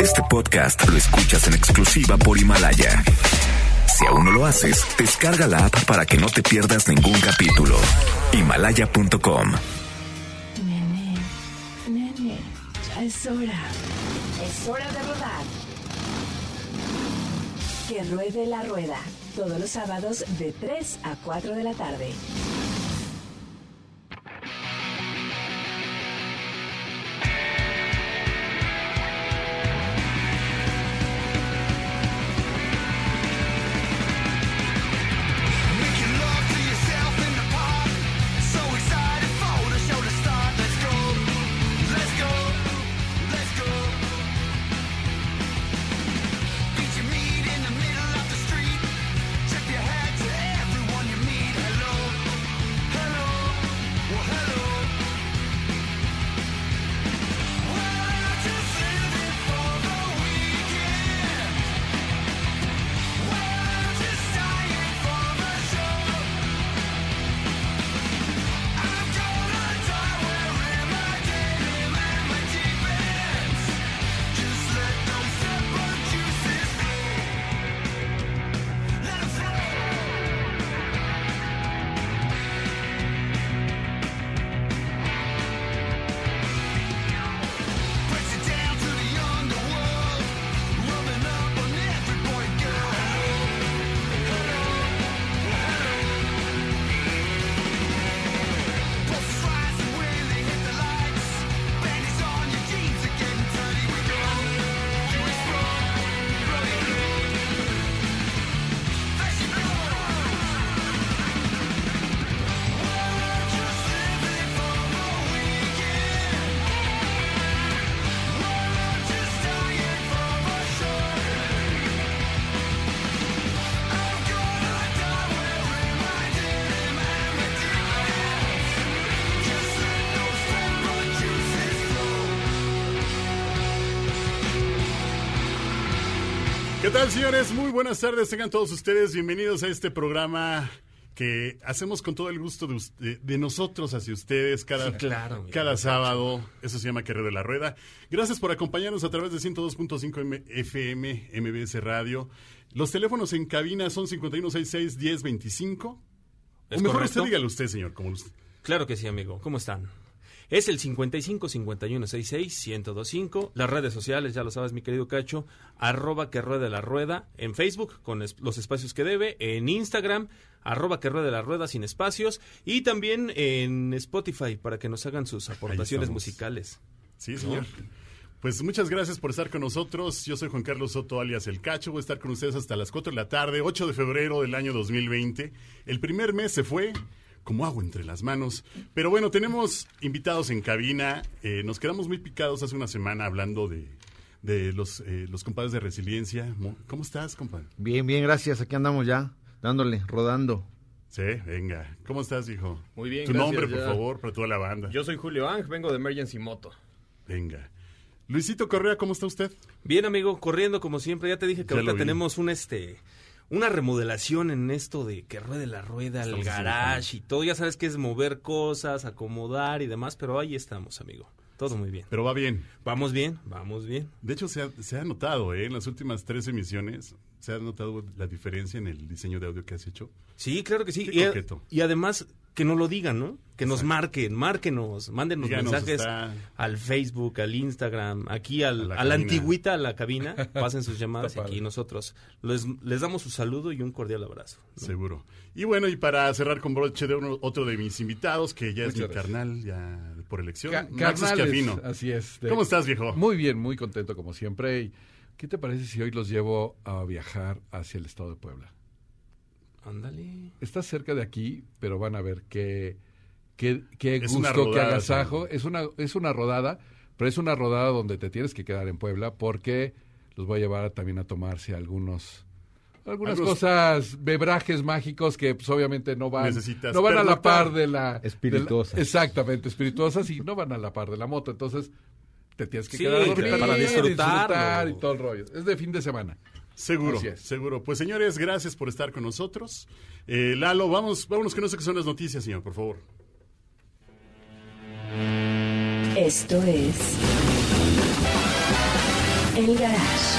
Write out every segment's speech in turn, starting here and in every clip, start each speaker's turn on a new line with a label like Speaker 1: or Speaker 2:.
Speaker 1: Este podcast lo escuchas en exclusiva por Himalaya. Si aún no lo haces, descarga la app para que no te pierdas ningún capítulo. Himalaya.com.
Speaker 2: Nene, nene, ya es hora. Es hora de rodar. Que ruede la rueda. Todos los sábados de 3 a 4 de la tarde.
Speaker 3: Tal, señores? Muy buenas tardes. Tengan todos ustedes bienvenidos a este programa que hacemos con todo el gusto de, us- de- nosotros hacia ustedes cada,
Speaker 4: claro,
Speaker 3: cada sábado. Eso se llama Carrera de la Rueda. Gracias por acompañarnos a través de 102.5 M- FM, MBS Radio. Los teléfonos en cabina son 5166-1025. O
Speaker 4: ¿Es
Speaker 3: mejor
Speaker 4: correcto?
Speaker 3: usted dígalo usted, señor. Como usted.
Speaker 4: Claro que sí, amigo. ¿Cómo están? Es el 55 51 66 1025. Las redes sociales, ya lo sabes, mi querido Cacho. Arroba que ruede la rueda. En Facebook, con es- los espacios que debe. En Instagram, arroba que ruede la rueda sin espacios. Y también en Spotify, para que nos hagan sus aportaciones musicales.
Speaker 3: Sí, señor. Pues muchas gracias por estar con nosotros. Yo soy Juan Carlos Soto, alias El Cacho. Voy a estar con ustedes hasta las 4 de la tarde, 8 de febrero del año 2020. El primer mes se fue como agua entre las manos. Pero bueno, tenemos invitados en cabina. Eh, nos quedamos muy picados hace una semana hablando de, de los, eh, los compadres de resiliencia. Mo- ¿Cómo estás, compadre?
Speaker 5: Bien, bien, gracias. Aquí andamos ya, dándole, rodando.
Speaker 3: Sí, venga. ¿Cómo estás, hijo?
Speaker 6: Muy bien,
Speaker 3: Tu
Speaker 6: gracias,
Speaker 3: nombre, por favor, para toda la banda.
Speaker 6: Yo soy Julio Ang, vengo de Emergency Moto.
Speaker 3: Venga. Luisito Correa, ¿cómo está usted?
Speaker 4: Bien, amigo, corriendo como siempre. Ya te dije que
Speaker 3: Ya
Speaker 4: ahorita tenemos un este una remodelación en esto de que ruede la rueda, el
Speaker 3: Estamos haciendo
Speaker 4: garage y todo. Ya sabes que es mover cosas, acomodar y demás, pero ahí estamos, amigo. Todo muy bien.
Speaker 3: Pero va bien.
Speaker 4: Vamos bien, vamos bien.
Speaker 3: De hecho, se ha, se ha notado, ¿eh? En las últimas tres emisiones, se ha notado la diferencia en el diseño de audio que has hecho.
Speaker 4: Sí, claro que sí.
Speaker 3: Qué
Speaker 4: Y, y además que nos lo digan, ¿no? Que nos marquen, márquenos, mándenos
Speaker 3: Díganos,
Speaker 4: mensajes
Speaker 3: está-
Speaker 4: al Facebook, al Instagram, aquí al-
Speaker 3: A la
Speaker 4: a la antigüita, a la cabina, pasen sus llamadas y aquí nosotros les, les damos su saludo y un cordial abrazo.
Speaker 3: Seguro. Y bueno, y para cerrar con broche de uno- otro de mis invitados, que ya es mi
Speaker 7: gracias.
Speaker 3: carnal, ya por elección,
Speaker 7: Ca-
Speaker 3: Max.
Speaker 7: Así es. de-
Speaker 3: ¿Cómo estás, viejo?
Speaker 7: Muy bien, muy contento como siempre. Y, ¿Qué te parece si hoy los llevo a viajar hacia el estado de Puebla?
Speaker 4: Ándale.
Speaker 7: Está cerca de aquí, pero van a ver qué, qué, qué
Speaker 3: Es
Speaker 7: gusto, qué
Speaker 3: rodada,
Speaker 7: agasajo. Es una, es una rodada, pero es una rodada donde te tienes que quedar en Puebla porque los voy a llevar también a tomarse algunos algunas
Speaker 3: Algunos-
Speaker 7: cosas, bebrajes mágicos que pues obviamente no van, no van a la par de la...
Speaker 5: Espirituosas.
Speaker 7: de la- exactamente, espirituosas y no van a la par de la moto. Entonces te tienes que
Speaker 4: Sí,
Speaker 7: quedar a dormir,
Speaker 4: para
Speaker 7: disfrutar y todo el rollo. Es de fin de semana.
Speaker 3: Seguro, seguro. Pues señores, gracias por estar con nosotros. Eh, Lalo, vamos, vámonos que no sé qué son las noticias, señor, por favor.
Speaker 2: Esto es El Garage.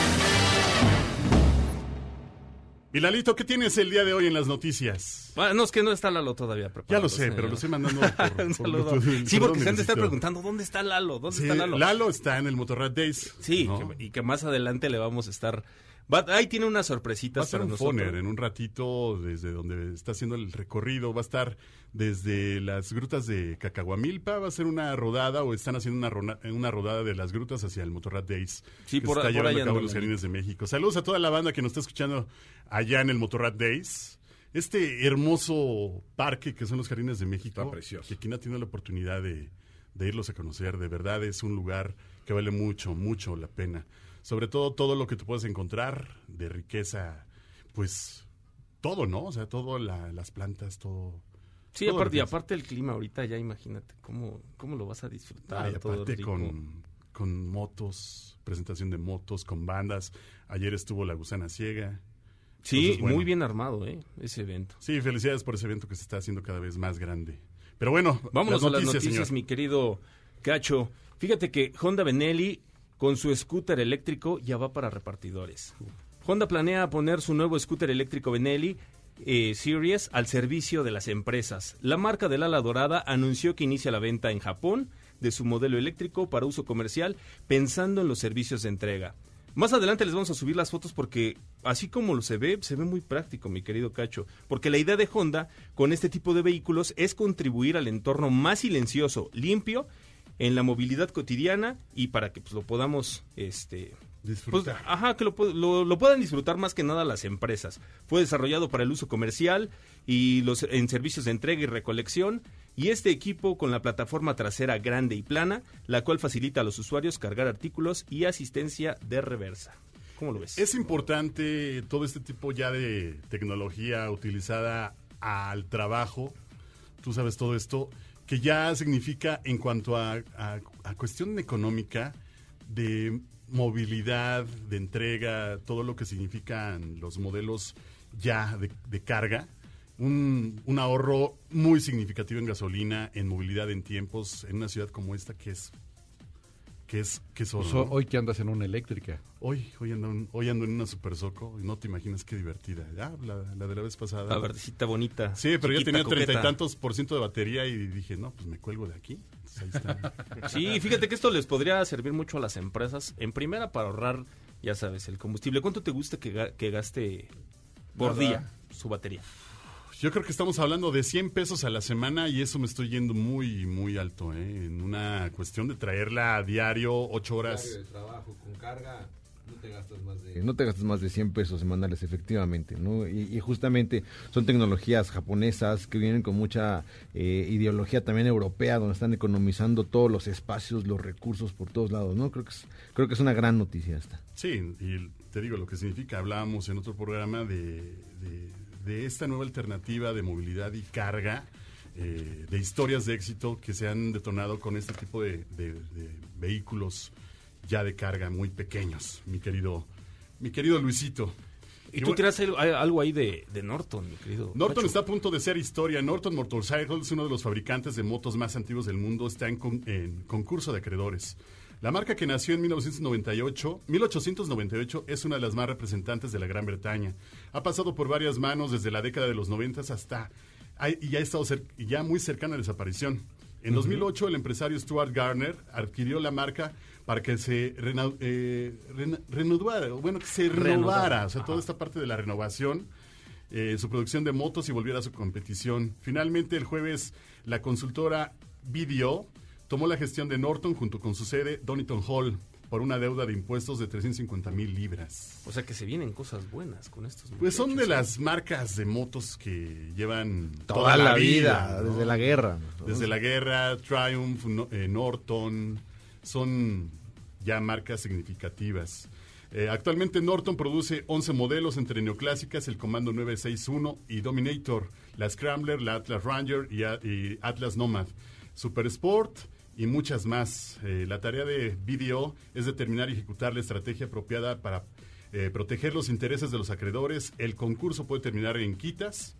Speaker 3: Milalito, ¿qué tienes el día de hoy en las noticias?
Speaker 4: Bueno, no, es que no está Lalo todavía preparado.
Speaker 3: Ya lo sé,
Speaker 4: señor.
Speaker 3: pero lo estoy mandando por,
Speaker 4: Un
Speaker 3: por
Speaker 4: saludo.
Speaker 3: Bluetooth.
Speaker 4: Sí, porque se han de estar preguntando, ¿dónde está Lalo? ¿Dónde
Speaker 3: Sí,
Speaker 4: está Lalo?
Speaker 3: Lalo está en el Motorrad Days.
Speaker 4: Sí,
Speaker 3: ¿no?
Speaker 4: que- y que más adelante le vamos a estar... va- ahí tiene unas sorpresitas
Speaker 3: Va a ser
Speaker 4: para
Speaker 3: un
Speaker 4: nosotros.
Speaker 3: foner en un ratito desde donde está haciendo el recorrido. Va a estar desde las grutas de Cacahuamilpa. Va a ser una rodada o están haciendo una, rona- una rodada de las grutas hacia el Motorrad Days.
Speaker 4: Sí,
Speaker 3: que
Speaker 4: por-
Speaker 3: se está
Speaker 4: por
Speaker 3: llevando
Speaker 4: ahí
Speaker 3: a cabo los. Jardines de México. Saludos a toda la banda que nos está escuchando allá en el Motorrad Days. Este hermoso parque que son los Jardines de México.
Speaker 7: Está precioso.
Speaker 3: Que quien ha tenido la oportunidad de, de irlos a conocer, de verdad es un lugar que vale mucho, mucho la pena. Sobre todo todo lo que te puedes encontrar de riqueza, pues todo, ¿no? O sea, todo la- las plantas, todo.
Speaker 4: Sí,
Speaker 3: todo
Speaker 4: aparte, y aparte el clima ahorita, ya imagínate cómo, cómo lo vas a disfrutar.
Speaker 3: Ah, y aparte con, con motos, presentación de motos, con bandas. Ayer estuvo La Gusana Ciega.
Speaker 4: Sí,
Speaker 3: Entonces, bueno.
Speaker 4: muy bien armado, ¿eh? Ese evento.
Speaker 3: Sí, felicidades por ese evento que se está haciendo cada vez más grande. Pero bueno,
Speaker 4: Vámonos
Speaker 3: las
Speaker 4: a las
Speaker 3: noticias,
Speaker 4: noticias,
Speaker 3: señor.
Speaker 4: mi querido Cacho. Fíjate que Honda Benelli, con su scooter eléctrico, ya va para repartidores. Honda planea poner su nuevo scooter eléctrico Benelli eh, Series al servicio de las empresas. La marca del ala dorada anunció que inicia la venta en Japón de su modelo eléctrico para uso comercial, pensando en los servicios de entrega. Más adelante les vamos a subir las fotos porque así como lo se ve, se ve muy práctico, mi querido Cacho. Porque la idea de Honda con este tipo de vehículos es contribuir al entorno más silencioso, limpio, en la movilidad cotidiana y para que pues, lo podamos este, pues,
Speaker 3: Disfrutar.
Speaker 4: ajá, que lo, lo- lo puedan disfrutar más que nada las empresas. Fue desarrollado para el uso comercial y los en servicios de entrega y recolección. Y este equipo con la plataforma trasera grande y plana, la cual facilita a los usuarios cargar artículos y asistencia de reversa. ¿Cómo lo ves?
Speaker 3: Es importante todo este tipo ya de tecnología utilizada al trabajo, tú sabes todo esto, que ya significa en cuanto a, a- cuestión económica de movilidad, de entrega, todo lo que significan los modelos ya de, de carga, un, un ahorro muy significativo en gasolina, en movilidad en tiempos, en una ciudad como esta que es que es que es
Speaker 7: Pues, hoy que andas en una eléctrica.
Speaker 3: Hoy, hoy ando, en- hoy ando en una super soco y no te imaginas qué divertida. Ya, la, la de la vez pasada.
Speaker 4: La verdecita bonita.
Speaker 3: Sí, pero ya
Speaker 4: chiquita,
Speaker 3: tenía treinta y tantos por ciento de batería y dije, no, pues me cuelgo de aquí. Entonces, ahí está.
Speaker 4: Sí, fíjate que esto les podría servir mucho a las empresas. En primera, para ahorrar, ya sabes, el combustible. ¿Cuánto te gusta que, que gaste por
Speaker 7: Nada.
Speaker 4: día su batería?
Speaker 3: Yo creo que estamos hablando de 100 pesos a la semana y eso me estoy yendo muy, muy alto, ¿eh? En una cuestión de traerla a diario, ocho horas.
Speaker 8: trabajo con carga, no te gastas más
Speaker 5: Eh, No te gastes más de 100 pesos semanales, efectivamente, ¿no? Y, y justamente son tecnologías japonesas que vienen con mucha eh, ideología también europea, donde están economizando todos los espacios, los recursos por todos lados, ¿no? Creo que es, creo que es una gran noticia esta.
Speaker 3: Sí, y te digo lo que significa. Hablábamos en otro programa de, de- de esta nueva alternativa de movilidad y carga, eh, de historias de éxito que se han detonado con este tipo de, de- de vehículos ya de carga muy pequeños, mi querido, mi querido Luisito.
Speaker 4: Y
Speaker 3: Y
Speaker 4: tú
Speaker 3: bueno,
Speaker 4: tiras algo, ahí de, de Norton, mi querido.
Speaker 3: Norton
Speaker 4: Pacho.
Speaker 3: está a punto de ser historia. Norton Motorcycles, uno de los fabricantes de motos más antiguos del mundo, está en, con- en concurso de acreedores. La marca que nació en 1998, 1898 es una de las más representantes de la Gran Bretaña. Ha pasado por varias manos desde la década de los 90 hasta ha- y ya ha estado ya muy cercana a la desaparición. En 2008 el empresario Stuart Garner adquirió la marca para que se rena- eh, rena- renovara, bueno, que se renovara, o sea, toda esta parte de la renovación eh, su producción de motos y volviera a su competición. Finalmente, el jueves, la consultora BDO tomó la gestión de Norton junto con su sede Donington Hall por una deuda de impuestos de 350 mil libras.
Speaker 4: O sea que se vienen cosas buenas con estos.
Speaker 3: Pues son de las marcas de motos que llevan
Speaker 5: Toda, la vida,
Speaker 3: ¿no?
Speaker 5: desde la guerra. ¿no?
Speaker 3: Desde la guerra, Triumph, no- eh, Norton, son ya marcas significativas. Eh, actualmente Norton produce 11 modelos entre neoclásicas, el Comando 961 y Dominator, la Scrambler, la Atlas Ranger y, a- y Atlas Nomad, Super Sport y muchas más. Eh, la tarea de BDO es determinar y ejecutar la estrategia apropiada para eh, proteger los intereses de los acreedores. El concurso puede terminar en quitas.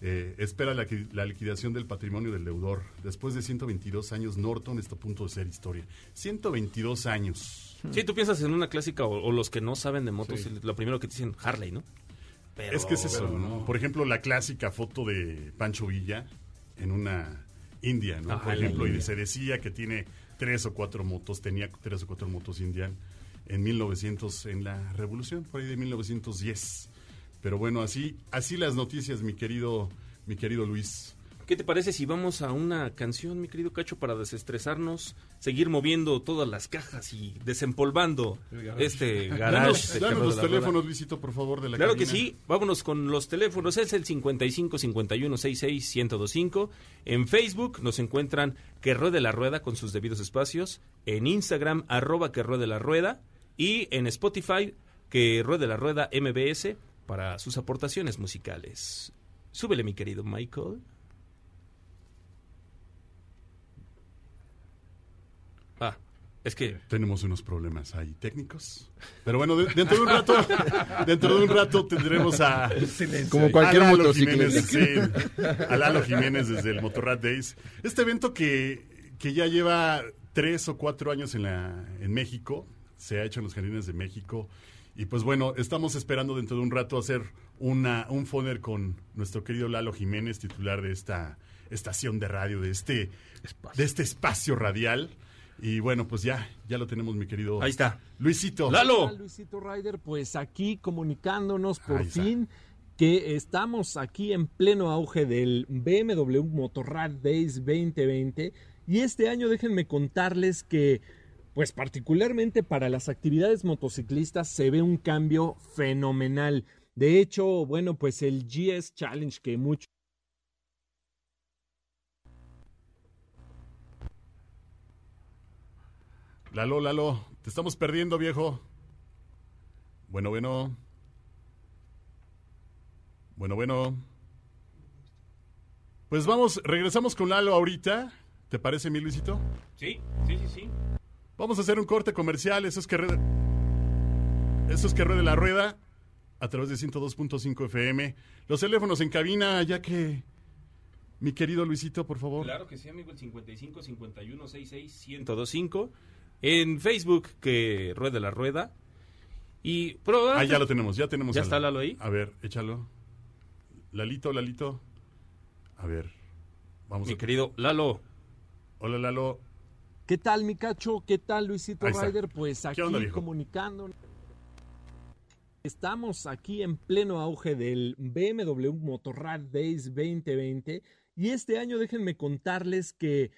Speaker 3: eh, espera la, qui- la liquidación del patrimonio del deudor. Después de 122 años, Norton está a punto de ser historia. 122 años.
Speaker 4: Sí, tú piensas en una clásica o, o los que no saben de motos, lo primero que te dicen Harley, ¿no? Pero-
Speaker 3: es que es eso, ¿no? Por ejemplo, la clásica foto de Pancho Villa en una India, ¿no?
Speaker 4: Ajá,
Speaker 3: Por ejemplo, y
Speaker 4: India.
Speaker 3: se decía que tiene tres o cuatro motos, tenía tres o cuatro motos Indian en 1900, en la revolución, por ahí de 1910. Pero bueno, así, así las noticias, mi querido, mi querido Luis.
Speaker 4: ¿Qué te parece si vamos a una canción, mi querido Cacho, para desestresarnos, seguir moviendo todas las cajas y desempolvando este garage?
Speaker 3: Danos,
Speaker 4: Carlos
Speaker 3: los
Speaker 4: la Rueda?
Speaker 3: teléfonos, Luisito, por favor, de la
Speaker 4: Claro que sí, vámonos con los teléfonos. Es el 55 51 66 1025. En Facebook nos encuentran Que Ruede la Rueda con sus debidos espacios. En Instagram, arroba Que Ruede la Rueda. Y en Spotify, Que Ruede la Rueda MBS para sus aportaciones musicales. Súbele, mi querido Michael. Ah, es que
Speaker 3: Tenemos unos problemas ahí técnicos. Pero bueno, de- dentro de un rato, dentro de un rato tendremos a
Speaker 5: Como cualquier
Speaker 3: a Lalo. Jiménez, sí, a Lalo Jiménez desde el Motorrad Days. Este evento que, que ya lleva tres o cuatro años en, la, en México, se ha hecho en los jardines de México. Y pues bueno, estamos esperando dentro de un rato hacer una, un foner con nuestro querido Lalo Jiménez, titular de esta estación de radio, de este, de este espacio radial. Y bueno, pues ya, ya lo tenemos, mi querido
Speaker 4: ahí está.
Speaker 3: Luisito.
Speaker 4: ¡Lalo!
Speaker 9: Luisito Ryder, pues aquí comunicándonos por
Speaker 3: Ahí está.
Speaker 9: fin que estamos aquí en pleno auge del BMW Motorrad Days 2020 y este año déjenme contarles que pues particularmente para las actividades motociclistas se ve un cambio fenomenal. De hecho, bueno, pues el GS Challenge que muchos
Speaker 3: Lalo, Lalo, te estamos perdiendo, viejo. Bueno, bueno. Bueno, bueno. Pues vamos, regresamos con Lalo ahorita. ¿Te parece, mi Luisito?
Speaker 4: Sí, sí, sí, sí.
Speaker 3: Vamos a hacer un corte comercial. Eso es que ruede, eso es que ruede la rueda a través de 102.5 FM. Los teléfonos en cabina, ya que mi querido Luisito, por favor.
Speaker 4: Claro que sí, amigo, el 55 51 66 1025. En Facebook, que ruede la rueda. Y. Pero,
Speaker 3: Ah, ya lo tenemos, ya tenemos.
Speaker 4: ¿Ya
Speaker 3: a
Speaker 4: está Lalo ahí?
Speaker 3: A ver, échalo. Lalito, Lalito. A ver, vamos
Speaker 4: Mi
Speaker 3: a...
Speaker 4: querido Lalo.
Speaker 3: Hola, Lalo.
Speaker 9: ¿Qué tal, mi cacho? ¿Qué tal, Luisito. Ryder? Pues aquí
Speaker 3: onda,
Speaker 9: comunicando. Estamos aquí en pleno auge del BMW Motorrad Days 2020 y este año déjenme contarles que,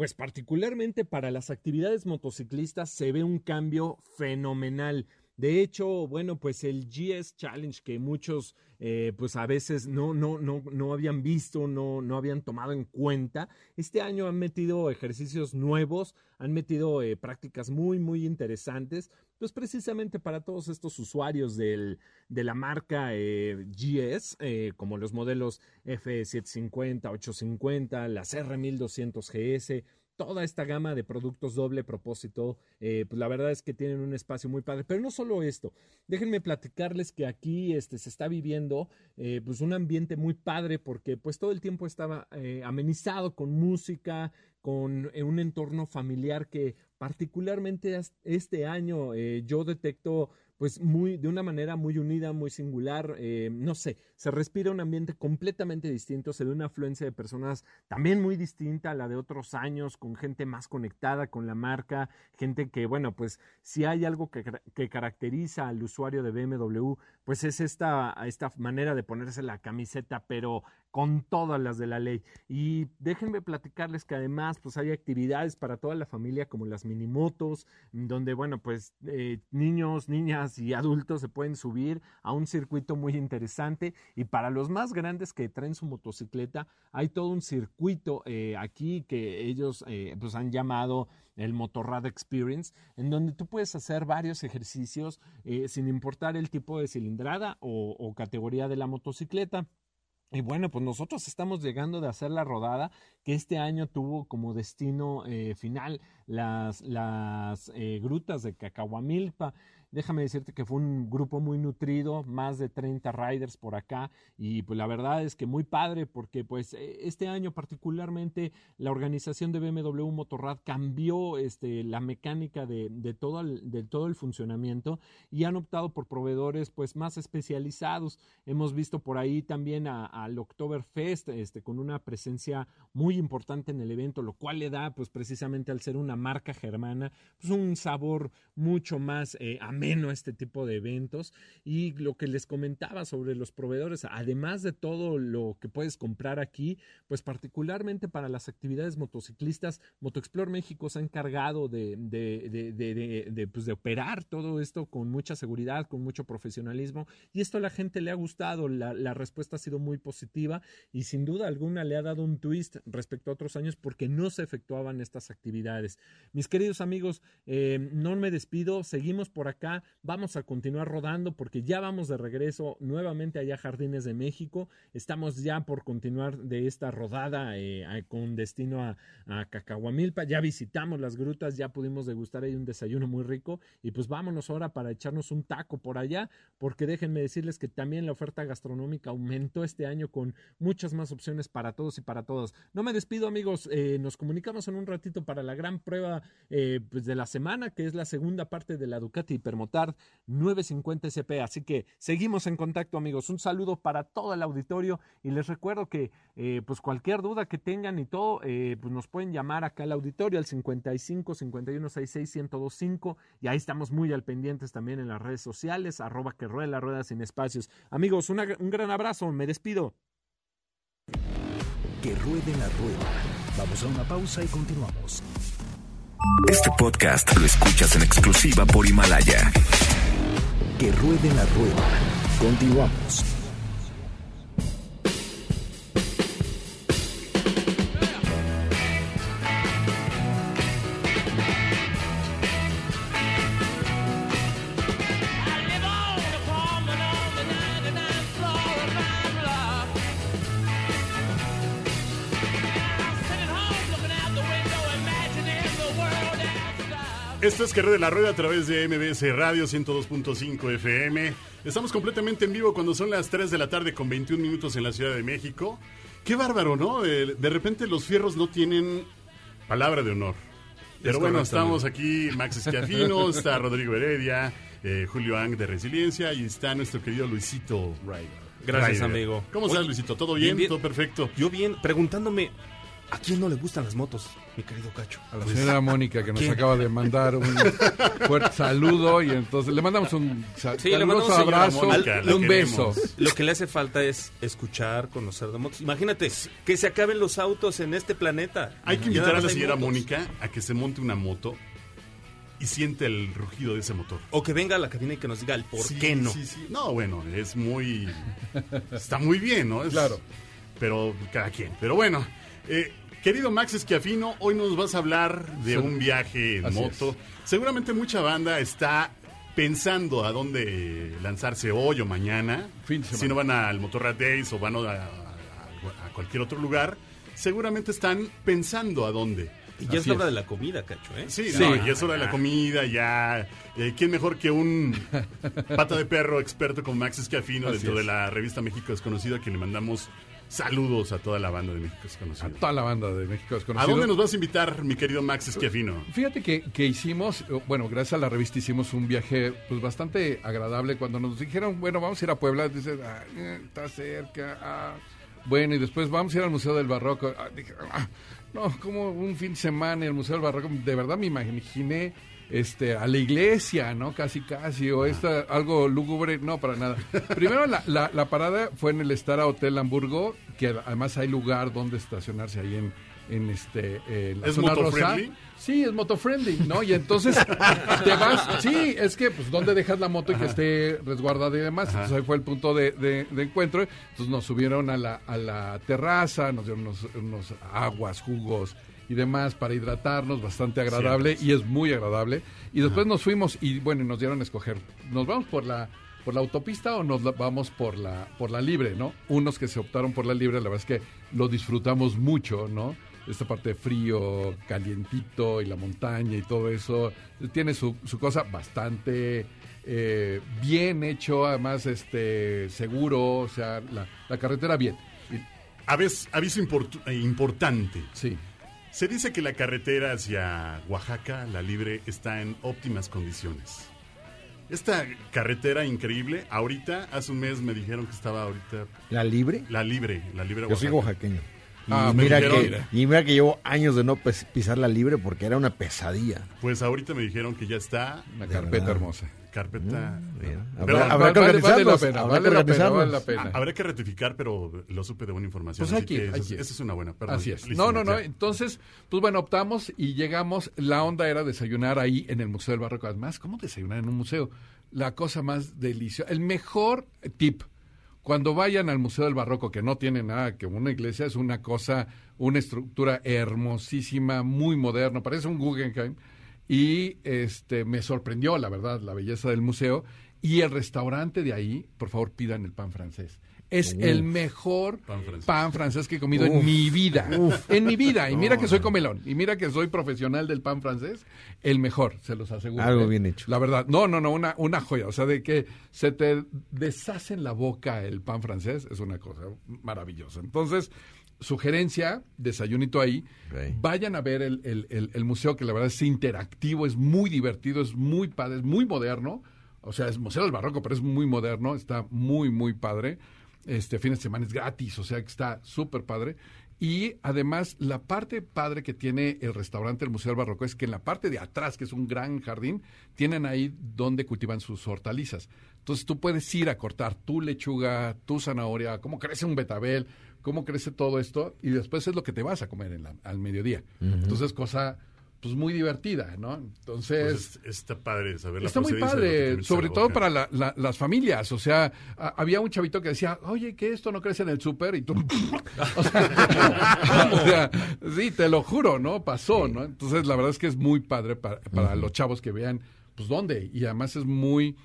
Speaker 9: pues particularmente para las actividades motociclistas se ve un cambio fenomenal. De hecho, bueno, pues el GS Challenge que muchos eh, pues a veces no, no, no, no habían visto, no, no habían tomado en cuenta, este año han metido ejercicios nuevos, han metido eh, prácticas muy, muy interesantes, pues precisamente para todos estos usuarios del, de la marca eh, GS, como los modelos F750, 850, las R1200 GS, toda esta gama de productos doble propósito, eh, pues la verdad es que tienen un espacio muy padre. Pero no solo esto, déjenme platicarles que aquí este, se está viviendo eh, pues un ambiente muy padre porque pues todo el tiempo estaba eh, amenizado con música, con un entorno familiar que particularmente este año yo detecto pues muy de una manera muy unida, muy singular, eh, no sé, se respira un ambiente completamente distinto, se ve una afluencia de personas también muy distinta a la de otros años, con gente más conectada con la marca, gente que, bueno, pues si hay algo que, que caracteriza al usuario de BMW, pues es esta, esta manera de ponerse la camiseta, pero con todas las de la ley. Y déjenme platicarles que además pues hay actividades para toda la familia como las minimotos, donde bueno pues eh, niños, niñas y adultos se pueden subir a un circuito muy interesante y para los más grandes que traen su motocicleta hay todo un circuito eh, aquí que ellos eh, pues han llamado el Motorrad Experience, en donde tú puedes hacer varios ejercicios sin importar el tipo de cilindrada o categoría de la motocicleta. Y bueno, pues nosotros estamos llegando de hacer la rodada que este año tuvo como destino eh, final las, las eh, grutas de Cacahuamilpa. Déjame decirte que fue un grupo muy nutrido, más de 30 riders por acá y pues la verdad es que muy padre porque pues eh, este año particularmente la organización de BMW Motorrad cambió este, la mecánica de, de todo el, de todo el funcionamiento y han optado por proveedores pues más especializados. Hemos visto por ahí también al Oktoberfest este, con una presencia muy importante en el evento, lo cual le da pues precisamente al ser una marca germana pues un sabor mucho más eh, ameno este tipo de eventos y lo que les comentaba sobre los proveedores, además de todo lo que puedes comprar aquí, pues particularmente para las actividades motociclistas, Motoexplore México se ha encargado de, de- de, pues, de operar todo esto con mucha seguridad, con mucho profesionalismo y esto a la gente le ha gustado, la, la respuesta ha sido muy positiva y sin duda alguna le ha dado un twist respecto a otros años porque no se efectuaban estas actividades. Mis queridos amigos, eh, no me despido, seguimos por acá, vamos a continuar rodando porque ya vamos de regreso nuevamente allá a Jardines de México, estamos ya por continuar de esta rodada eh, con destino a, a Cacahuamilpa, ya visitamos las grutas, ya pudimos degustar ahí un desayuno muy rico y pues vámonos ahora para echarnos un taco por allá porque déjenme decirles que también la oferta gastronómica aumentó este año con muchas más opciones para todos y para todas. No me despido amigos, eh, nos comunicamos en un ratito para la gran prueba eh, pues, de la semana, que es la segunda parte de la Ducati Hypermotard 950 SP. Así que seguimos en contacto amigos. Un saludo para todo el auditorio y les recuerdo que eh, pues cualquier duda que tengan y todo, eh, pues nos pueden llamar acá al auditorio al 55 51 66 1025 y ahí estamos muy al pendientes también en las redes sociales, arroba que rueda la rueda sin espacios. Amigos, un gran abrazo, me despido.
Speaker 1: Que ruede la rueda. Vamos a una pausa y continuamos. Este podcast lo escuchas en exclusiva por Himalaya. Que ruede la rueda. Continuamos.
Speaker 3: Esto es Carrera de la Rueda a través de MBS Radio 102.5 FM. Estamos completamente en vivo cuando son las 3 de la tarde con 21 minutos en la Ciudad de México. Qué bárbaro, ¿no? Eh, De repente los fierros no tienen palabra de honor. Pero
Speaker 4: Es
Speaker 3: bueno, estamos aquí, Max Esquiafino, está Rodrigo Heredia, eh, Julio Ang de Resiliencia y está nuestro querido Luisito
Speaker 4: Gracias,
Speaker 3: Ryder.
Speaker 4: amigo.
Speaker 3: ¿Cómo estás, Luisito? ¿Todo bien. ¿Todo perfecto?
Speaker 4: Yo bien, preguntándome, ¿a quién no le gustan las motos, mi querido Cacho?
Speaker 7: A la señora Mónica que nos
Speaker 4: ¿Quién?
Speaker 7: acaba de mandar un fuerte saludo y entonces le mandamos un sa-
Speaker 4: Sí, mandamos, señora
Speaker 7: abrazo
Speaker 3: Mónica,
Speaker 7: y un beso.
Speaker 4: Lo que le hace falta es escuchar, conocer de motos. Imagínate, que se acaben los autos en este planeta.
Speaker 3: Hay que invitar a la señora
Speaker 4: motos.
Speaker 3: Mónica a que se monte una moto y siente el rugido de ese motor.
Speaker 4: O que venga a la cabina y que nos diga el por
Speaker 3: Sí,
Speaker 4: qué no.
Speaker 3: sí, sí. No, bueno, es muy. Está muy bien, ¿no? Es-
Speaker 7: Claro.
Speaker 3: Pero cada quien. Pero bueno, eh, querido Max Esquiafino, hoy nos vas a hablar de un viaje en
Speaker 7: Así
Speaker 3: moto. Seguramente mucha banda está pensando a dónde lanzarse hoy o mañana.
Speaker 7: Fin de semana.
Speaker 3: Si no van al Motorrad Days o van a, a- a cualquier otro lugar, seguramente están pensando a dónde.
Speaker 4: Y ya es la hora de la comida, Cacho, ¿eh?
Speaker 3: Sí,
Speaker 7: Sí.
Speaker 3: no, ya es hora de la comida, ya. eh, ¿Quién mejor que un pata de perro experto como Max Esquiafino
Speaker 7: Así
Speaker 3: dentro de la revista México Desconocido, a quien le mandamos saludos a toda la banda de México
Speaker 7: A
Speaker 3: Desconocido?
Speaker 7: toda la banda de México
Speaker 3: ¿A
Speaker 7: Desconocido.
Speaker 3: dónde nos vas a invitar, mi querido Max Esquiafino?
Speaker 7: Fíjate que, que hicimos, eh, bueno, gracias a la revista hicimos un viaje pues bastante agradable. Cuando nos dijeron, bueno, vamos a ir a Puebla, dices, "Ah, está cerca. ah". Bueno, y después vamos a ir al Museo del Barroco. Ah, dije, "Ah, no, como un fin de semana en el Museo del Barroco. De verdad me imaginé este, a la iglesia, ¿no? Casi, casi, o esta, algo lúgubre, no, para nada. Primero, la, la, la parada fue en el Stara Hotel Hamburgo, que además hay lugar donde estacionarse ahí en, en este, eh, la
Speaker 3: ¿Es
Speaker 7: zona rosa. Sí, es moto friendly, ¿no? Y entonces te vas, sí, es que pues dónde dejas la moto y que esté resguardada y demás. Entonces ahí fue el punto de, de- de encuentro. Entonces nos subieron a la, a la terraza, nos dieron unos, unos aguas, jugos y demás para hidratarnos, bastante agradable y es muy agradable. Y después nos fuimos y bueno, y nos dieron a escoger, nos vamos por la por la autopista o nos la- vamos por la por la libre, ¿no? Unos que se optaron por la libre, la verdad es que lo disfrutamos mucho, ¿no? esta parte de frío, calientito y la montaña y todo eso, tiene su, su cosa bastante eh, bien hecho, además este seguro, o sea, la, la carretera bien.
Speaker 3: Aves- aviso import- eh, importante.
Speaker 7: sí.
Speaker 3: Se dice que la carretera hacia Oaxaca, la libre, está en óptimas condiciones. Esta carretera increíble, ahorita, hace un mes me dijeron que estaba ahorita
Speaker 5: ¿La libre?
Speaker 3: la libre, la libre
Speaker 5: Yo soy
Speaker 3: Oaxaca.
Speaker 5: oaxaqueño. Y,
Speaker 3: Ah, me
Speaker 5: mira
Speaker 3: dijeron-
Speaker 5: que, y mira que llevo años de no pisar la libre porque era una pesadilla.
Speaker 3: Pues ahorita me dijeron que ya está
Speaker 5: De
Speaker 7: carpeta
Speaker 5: verdad.
Speaker 7: hermosa.
Speaker 3: Carpeta. Pero-
Speaker 5: Habrá, que organizarnos. habrá que.
Speaker 3: Ah, habrá que rectificar, pero lo supe de buena información.
Speaker 7: Pues
Speaker 3: así
Speaker 7: aquí,
Speaker 3: que eso,
Speaker 7: aquí.
Speaker 3: es- eso es una buena. Perdón,
Speaker 7: Así es. No, no, no. Entonces, pues bueno, optamos y llegamos. La onda era desayunar ahí en el Museo del Barroco. Además, ¿cómo desayunar en un museo? La cosa más deliciosa. El mejor tip. Cuando vayan al Museo del Barroco, que no tiene nada que una iglesia, es una cosa, una estructura hermosísima, muy moderno, parece un Guggenheim. Y este me sorprendió, la verdad, la belleza del museo. Y el restaurante de ahí, por favor, pidan el pan francés. Es el mejor
Speaker 3: Pan francés.
Speaker 7: pan francés que he comido en mi vida. En mi vida. Y mira
Speaker 3: No,
Speaker 7: que soy comelón. Y mira que soy profesional del pan francés. El mejor, se los aseguro.
Speaker 5: Algo bien hecho.
Speaker 7: La verdad. No, no, no. Una, una joya. O sea, de que se te deshace en la boca el pan francés es una cosa maravillosa. Entonces, sugerencia, desayunito ahí. Vayan a ver el, el- el- el museo, que la verdad es interactivo, es muy divertido, es muy padre, es muy moderno. O sea, es Museo del Barroco, pero es muy moderno, está muy, muy padre. Este fin de semana es gratis, o sea que está súper padre. Y además, la parte padre que tiene el restaurante del Museo del Barroco es que en la parte de atrás, que es un gran jardín, tienen ahí donde cultivan sus hortalizas. Entonces tú puedes ir a cortar tu lechuga, tu zanahoria, cómo crece un betabel, cómo crece todo esto, y después es lo que te vas a comer en la- al mediodía. Entonces, cosa pues muy divertida, ¿no? Entonces...
Speaker 3: Pues es- está padre saber la
Speaker 7: Está muy padre, sobre todo
Speaker 3: boca.
Speaker 7: para la- la- las familias. O sea, a- había un chavito que decía, oye, que esto no crece en el súper y tú... o, sea, o sea, sí, te lo juro, ¿no? Pasó, ¿no? Entonces, la verdad es que es muy padre para, para los chavos que vean, pues, dónde. Y además es muy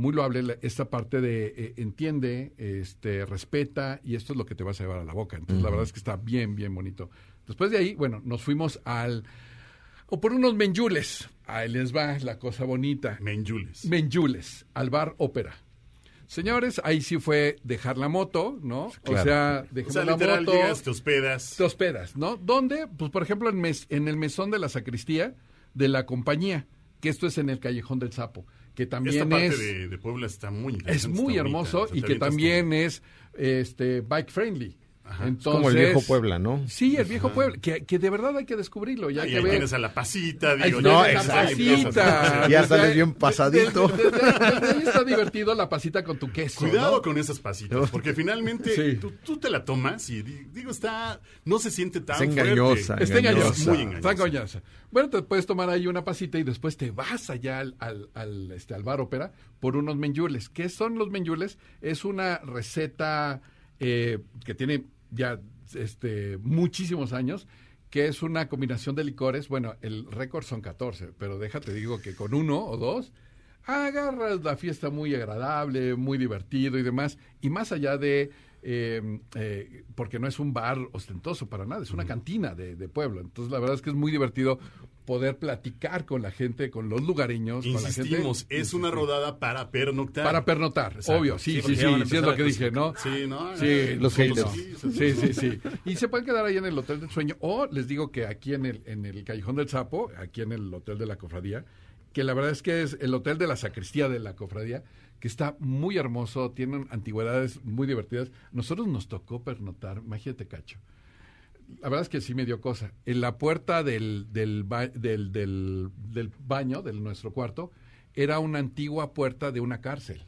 Speaker 7: muy loable esta parte de eh, entiende, este, respeta y esto es lo que te vas a llevar a la boca. Entonces, la verdad es que está bien, bien bonito. Después de ahí, bueno, nos fuimos al... O por unos menjules. Ahí les va la cosa bonita.
Speaker 3: Menjules.
Speaker 7: Menjules, al bar ópera. Señores, ahí sí fue dejar la moto, ¿no? O
Speaker 5: Claro.
Speaker 7: sea,
Speaker 3: o
Speaker 7: dejamos
Speaker 3: sea,
Speaker 7: la
Speaker 3: literal,
Speaker 7: moto,
Speaker 3: llegas, te hospedas.
Speaker 7: te hospedas, ¿no? ¿Dónde? Pues, por ejemplo, en, mes- en el mesón de la sacristía de la compañía, que esto es en el Callejón del Sapo, que también
Speaker 3: Esta parte
Speaker 7: es...
Speaker 3: de, de Puebla está muy
Speaker 7: Es muy hermoso
Speaker 3: bonita,
Speaker 7: y que también es este bike friendly.
Speaker 3: Ajá.
Speaker 7: Entonces,
Speaker 5: Es como el viejo Puebla, ¿no?
Speaker 7: Sí, el viejo Puebla, que, que de verdad hay que descubrirlo. Ya
Speaker 3: Y
Speaker 7: que
Speaker 3: ahí
Speaker 7: ver.
Speaker 3: tienes a la pasita, digo.
Speaker 5: no,
Speaker 7: la
Speaker 5: exacto.
Speaker 7: pasita.
Speaker 5: Ya sales bien pasadito.
Speaker 7: Desde, desde- desde ahí está divertido la pasita con tu queso.
Speaker 3: Cuidado
Speaker 7: ¿no?
Speaker 3: con esas pasitas, porque finalmente
Speaker 7: Sí.
Speaker 3: tú, tú te la tomas y di- digo, está, no se siente tan
Speaker 5: Es engañosa,
Speaker 3: fuerte.
Speaker 7: Está engañosa.
Speaker 3: Muy engañosa.
Speaker 7: Está engañosa. Bueno, te puedes tomar ahí una pasita y después te vas allá al, al, al, este, al bar ópera por unos menjules. ¿Qué son los menjules? Es una receta eh, que tiene ya este, muchísimos años, que es una combinación de licores. Bueno, el récord son 14, pero déjate digo que con uno o dos agarras la fiesta muy agradable, muy divertido y demás. Y más allá de, eh, eh, porque no es un bar ostentoso para nada, es una cantina de, de pueblo. Entonces la verdad es que es muy divertido poder platicar con la gente, con los lugareños, con la
Speaker 3: Insistimos,
Speaker 7: gente.
Speaker 3: es una rodada para pernoctar.
Speaker 7: Para pernoctar,
Speaker 3: Exacto.
Speaker 7: obvio, sí, sí, sí, sí, es lo que dije, ¿no?
Speaker 3: Sí, ¿no?
Speaker 7: Sí,
Speaker 5: Los
Speaker 7: sí,
Speaker 5: haters.
Speaker 7: Sí, sí, sí. Y se pueden quedar ahí en el Hotel del Sueño. O les digo que aquí en el, en el Callejón del Sapo, aquí en el Hotel de la Cofradía, que la verdad es que es el hotel de la sacristía de la Cofradía, que está muy hermoso, tienen antigüedades muy divertidas. Nosotros nos tocó pernotar, imagínate, Cacho. La verdad es que sí me dio cosa. En la puerta del, del, ba- del, del, baño, de nuestro cuarto, era una antigua puerta de una cárcel.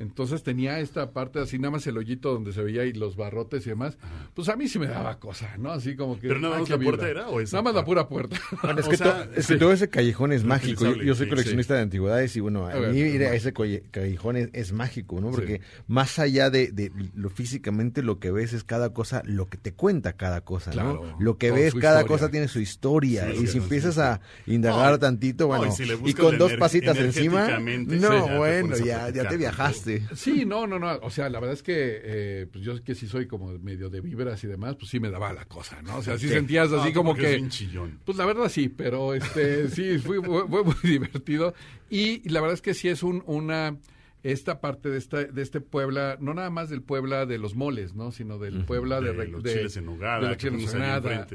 Speaker 7: Entonces tenía esta parte así, nada más el hoyito donde se veía y los barrotes y demás. Pues a mí sí me daba cosa, ¿no? Así como que.
Speaker 3: ¿Pero nada más la puerta era o esa
Speaker 7: Nada más la pura puerta.
Speaker 5: Bueno, es,
Speaker 3: O
Speaker 5: que
Speaker 3: sea,
Speaker 5: es que todo ese callejón es mágico. Yo, yo soy
Speaker 3: sí,
Speaker 5: coleccionista de antigüedades y bueno, a,
Speaker 7: A ver,
Speaker 5: mí ir a ese callejón es, es mágico, ¿no?
Speaker 7: Sí.
Speaker 5: Porque más allá de, de lo físicamente lo que ves es cada cosa, lo que te cuenta cada cosa,
Speaker 7: Claro,
Speaker 5: ¿no? Lo que ves, cada
Speaker 7: historia.
Speaker 5: cosa tiene su historia.
Speaker 3: Sí,
Speaker 5: y si empiezas
Speaker 3: sí.
Speaker 5: a indagar
Speaker 3: No,
Speaker 5: tantito,
Speaker 3: no,
Speaker 5: bueno,
Speaker 3: y si
Speaker 5: con dos pasitas encima, no, bueno, ya, ya te viajaste.
Speaker 7: Sí, no, no, no. O sea, la verdad es que eh, pues yo que sí soy como medio de vibras y demás, pues sí me daba la cosa, ¿no? O sea, sí sentías así como que...
Speaker 3: chillón.
Speaker 7: Pues la verdad sí, pero este sí, fue, fue- fue muy divertido. Y la verdad es que sí es un, una... Esta parte de esta de este Puebla, no nada más del Puebla de los moles, ¿no? Sino del Puebla de,
Speaker 3: De los
Speaker 7: de-
Speaker 3: chiles en nogada,
Speaker 7: de los chiles en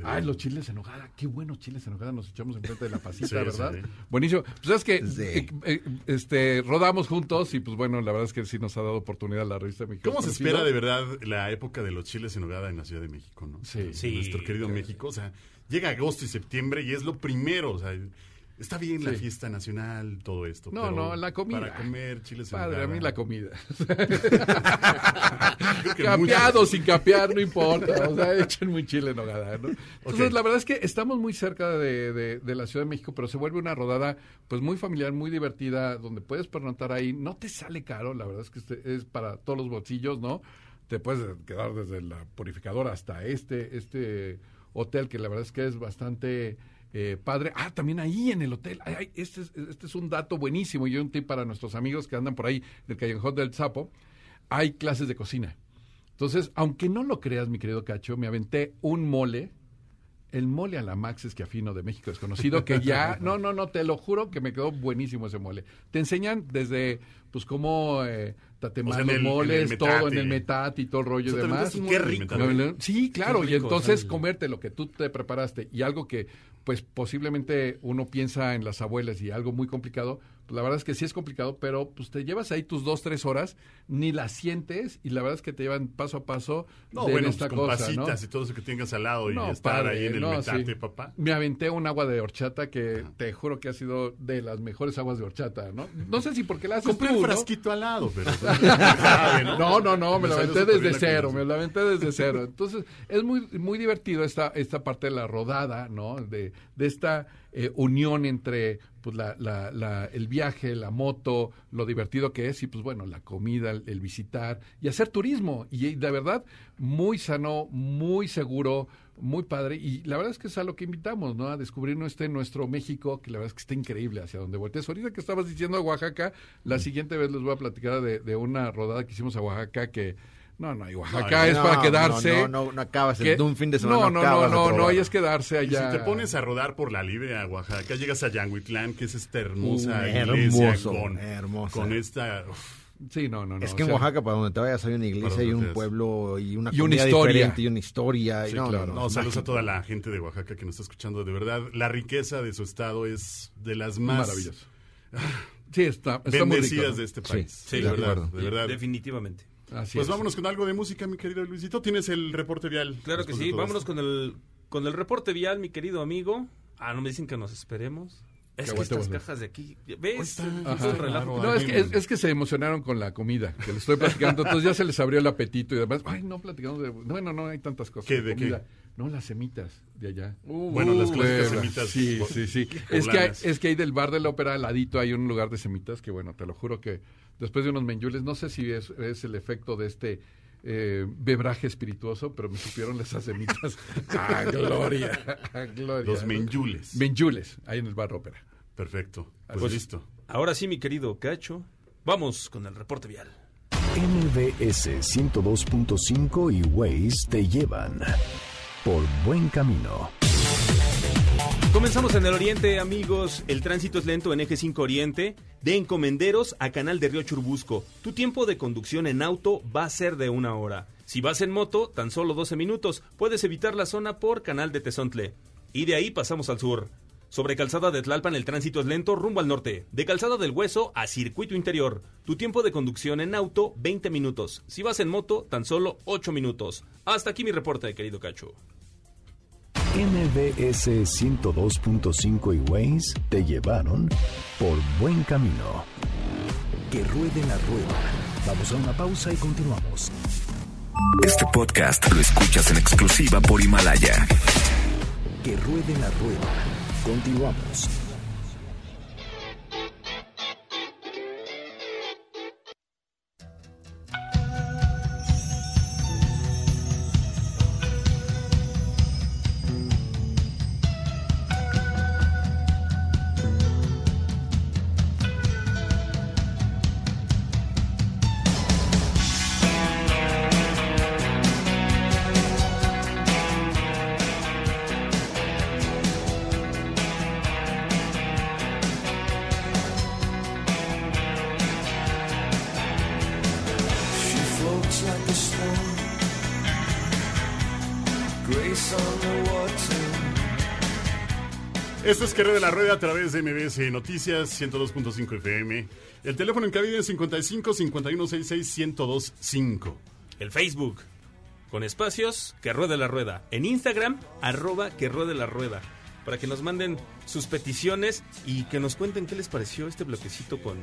Speaker 3: ¿no?
Speaker 7: Ay, los chiles en nogada. Qué buenos chiles en nogada nos echamos enfrente de la pasita,
Speaker 3: Sí,
Speaker 7: ¿verdad?
Speaker 3: sí, sí.
Speaker 7: Buenísimo. Pues sabes que
Speaker 5: Sí.
Speaker 7: eh, eh, este rodamos juntos y pues bueno, la verdad es que sí nos ha dado oportunidad la revista Mexicana.
Speaker 3: ¿Cómo se espera de verdad la época de los chiles en nogada en la Ciudad de México, no?
Speaker 7: Sí.
Speaker 4: Sí.
Speaker 3: Nuestro querido México, o sea, llega agosto y septiembre y es lo primero, o sea, está bien la fiesta nacional, todo esto.
Speaker 7: No,
Speaker 3: pero
Speaker 7: no, la comida.
Speaker 3: Para comer chiles en
Speaker 7: Padre, a mí la comida. Capeado,
Speaker 3: muchas-
Speaker 7: sin capear, no importa. O sea, echen muy chile en nogada, ¿no? Entonces, la verdad es que estamos muy cerca de, de- de la Ciudad de México, pero se vuelve una rodada pues muy familiar, muy divertida, donde puedes pernotar ahí. No te sale caro, la verdad es que este es para todos los bolsillos, ¿no? Te puedes quedar desde la purificadora hasta este, este hotel, que la verdad es que es bastante... eh, padre, ah, también ahí en el hotel, ay, ay, este, es, este es un dato buenísimo y un tip para nuestros amigos que andan por ahí del Callejón del Sapo, hay clases de cocina. Entonces, aunque no lo creas, mi querido Cacho, me aventé un mole, el mole a la Max es que afino de México desconocido, que ya, no, no, no, te lo juro que me quedó buenísimo ese mole. Te enseñan desde, pues, cómo eh, tatemar
Speaker 3: O sea,
Speaker 7: los
Speaker 3: en
Speaker 7: moles, todo en el metate y todo el rollo y demás.
Speaker 4: Qué rico.
Speaker 3: alimentado.
Speaker 7: Sí, claro,
Speaker 4: Qué
Speaker 7: y entonces comerte lo que tú te preparaste y algo que pues posiblemente uno piensa en las abuelas y algo muy complicado, la verdad es que sí es complicado, pero pues te llevas ahí tus dos, tres horas, ni las sientes y la verdad es que te llevan paso a paso
Speaker 3: No,
Speaker 7: de
Speaker 3: bueno,
Speaker 7: esta
Speaker 3: pues con
Speaker 7: cosa,
Speaker 3: y todo eso que tengas al lado y estar
Speaker 7: padre,
Speaker 3: ahí en el
Speaker 7: no,
Speaker 3: metate,
Speaker 7: sí.
Speaker 3: papá.
Speaker 7: Me aventé un agua de horchata que te juro que ha sido de las mejores aguas de horchata, ¿no? No sé si porque la haces
Speaker 3: Compré
Speaker 7: tú,
Speaker 3: un
Speaker 7: ¿no?
Speaker 3: frasquito al lado, pero... sabe,
Speaker 7: No, no, no, me
Speaker 3: Me
Speaker 7: la aventé desde cero, me la aventé desde cero. Entonces, es muy, muy divertido esta, esta parte de la rodada, ¿no? De, de esta eh, unión entre pues la, la, la- el viaje, la moto, lo divertido que es y pues bueno, la comida, el, el visitar y hacer turismo. Y, de verdad, muy sano, muy seguro, muy padre. Y la verdad es que es a lo que invitamos, ¿no? A descubrir este nuestro México, que la verdad es que está increíble hacia donde voltees. Ahorita que estabas diciendo a Oaxaca, la siguiente vez les voy a platicar de, de una rodada que hicimos a Oaxaca que... No, no, y Oaxaca
Speaker 3: No,
Speaker 7: es
Speaker 5: No,
Speaker 7: para quedarse.
Speaker 5: No, no, no, acabas
Speaker 7: que-
Speaker 5: en un fin de semana.
Speaker 7: No, no, no,
Speaker 5: de
Speaker 7: no, no, y es quedarse
Speaker 3: Y si
Speaker 7: allá.
Speaker 3: te pones a rodar por la libre a Oaxaca, llegas a Yanguitlán, que es esta hermosa
Speaker 5: Uh,
Speaker 3: iglesia
Speaker 5: hermoso,
Speaker 3: con,
Speaker 5: hermosa.
Speaker 3: con esta... uf,
Speaker 7: Sí, no, no, no.
Speaker 5: Es
Speaker 7: o
Speaker 5: que en
Speaker 7: sea,
Speaker 5: Oaxaca, para donde te vayas, hay una iglesia y un pueblo y una
Speaker 7: Y una historia.
Speaker 5: diferente y una historia. y
Speaker 7: Sí,
Speaker 5: no,
Speaker 7: claro.
Speaker 5: no,
Speaker 3: No,
Speaker 5: no,
Speaker 3: saludos a toda la gente de Oaxaca que nos está escuchando. De verdad, la riqueza de su estado es de las más
Speaker 7: Maravilloso. Sí, está, está muy rico.
Speaker 3: bendecidas
Speaker 7: ¿no?
Speaker 3: de este país.
Speaker 5: Sí,
Speaker 3: de,
Speaker 5: de
Speaker 3: verdad, de verdad.
Speaker 4: Definitivamente.
Speaker 7: Así
Speaker 3: Pues
Speaker 7: es.
Speaker 3: vámonos con algo de música, mi querido Luisito. ¿Tienes el reporte vial?
Speaker 4: Claro que sí. Vámonos
Speaker 3: esto?
Speaker 4: con el, con el reporte vial, mi querido amigo. Ah, no me dicen que nos esperemos. Es que estas cajas de aquí, ¿ves?
Speaker 7: Ajá.
Speaker 4: un relajo.
Speaker 7: No, es que, es, es que se emocionaron con la comida, que les estoy platicando, entonces ya se les abrió el apetito y demás. Ay, no platicamos de... Bueno, no, hay tantas cosas.
Speaker 3: ¿Qué, de
Speaker 7: comida. No, las semitas de allá.
Speaker 3: Bueno, las clásicas semitas
Speaker 7: Sí, sí, sí. Es que, hay, es que hay del bar de la ópera al ladito hay un lugar de semitas que, bueno, te lo juro que después de unos menjules, no sé si es, es el efecto de este eh, bebraje espirituoso, pero me supieron esas semitas. ¡Ah, gloria! ¡Ah, gloria!
Speaker 3: Los menjules.
Speaker 7: Menjules, ahí en el bar ópera.
Speaker 3: Perfecto. Pues,
Speaker 4: Pues-
Speaker 3: listo.
Speaker 4: Ahora sí, mi querido Cacho. Vamos con el reporte vial.
Speaker 1: MBS 102.5 y Waze te llevan por buen camino.
Speaker 4: Comenzamos en el oriente, amigos. El tránsito es lento en eje 5 Oriente, de Encomenderos a Canal de Río Churbusco. Tu tiempo de conducción en auto va a ser de una hora. Si vas en moto, tan solo 12 minutos. Puedes evitar la zona por Canal de Tezontle. Y de ahí pasamos al sur. Sobre Calzada de Tlalpan el tránsito es lento rumbo al norte. De Calzada del Hueso a Circuito Interior. Tu tiempo de conducción en auto 20 minutos. Si vas en moto, tan solo 8 minutos. Hasta aquí mi reporte, querido Cacho.
Speaker 1: MBS 102.5 y Waze te llevaron por buen camino. Que ruede la rueda. Vamos a una pausa y continuamos. Este podcast lo escuchas en exclusiva por Himalaya. Que ruede la rueda. Continuamos.
Speaker 3: Esto es Carrera de la Rueda a través de MBS Noticias 102.5 FM. El teléfono en cabina es 55 5166 1025.
Speaker 4: El Facebook, con espacios, que ruede la rueda. En Instagram, arroba que ruede la rueda. Para que nos manden sus peticiones y que nos cuenten qué les pareció este bloquecito con,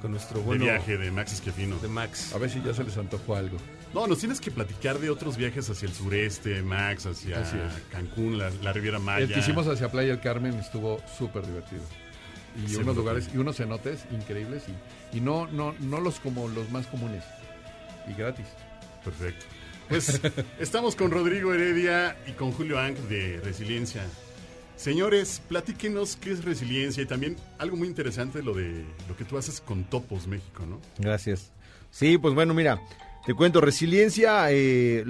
Speaker 4: con nuestro
Speaker 3: De
Speaker 4: bueno
Speaker 3: viaje de Max Esquiafino.
Speaker 4: de Max.
Speaker 7: A ver si ya se les antojó algo.
Speaker 3: No, nos tienes que platicar de otros viajes hacia el sureste, Max, hacia. Cancún, la, la Riviera Maya.
Speaker 7: El que hicimos hacia Playa del Carmen estuvo súper divertido. Y unos lugares y unos cenotes increíbles y, y no, no, no los como los más comunes. Y gratis.
Speaker 3: Perfecto. Pues estamos con Rodrigo Heredia y con Julio Ang de Resiliencia. Señores, platíquenos qué es resiliencia y también algo muy interesante lo de lo que tú haces con Topos México, ¿no?
Speaker 5: Gracias. Sí, pues bueno, mira, te cuento, resiliencia, eh,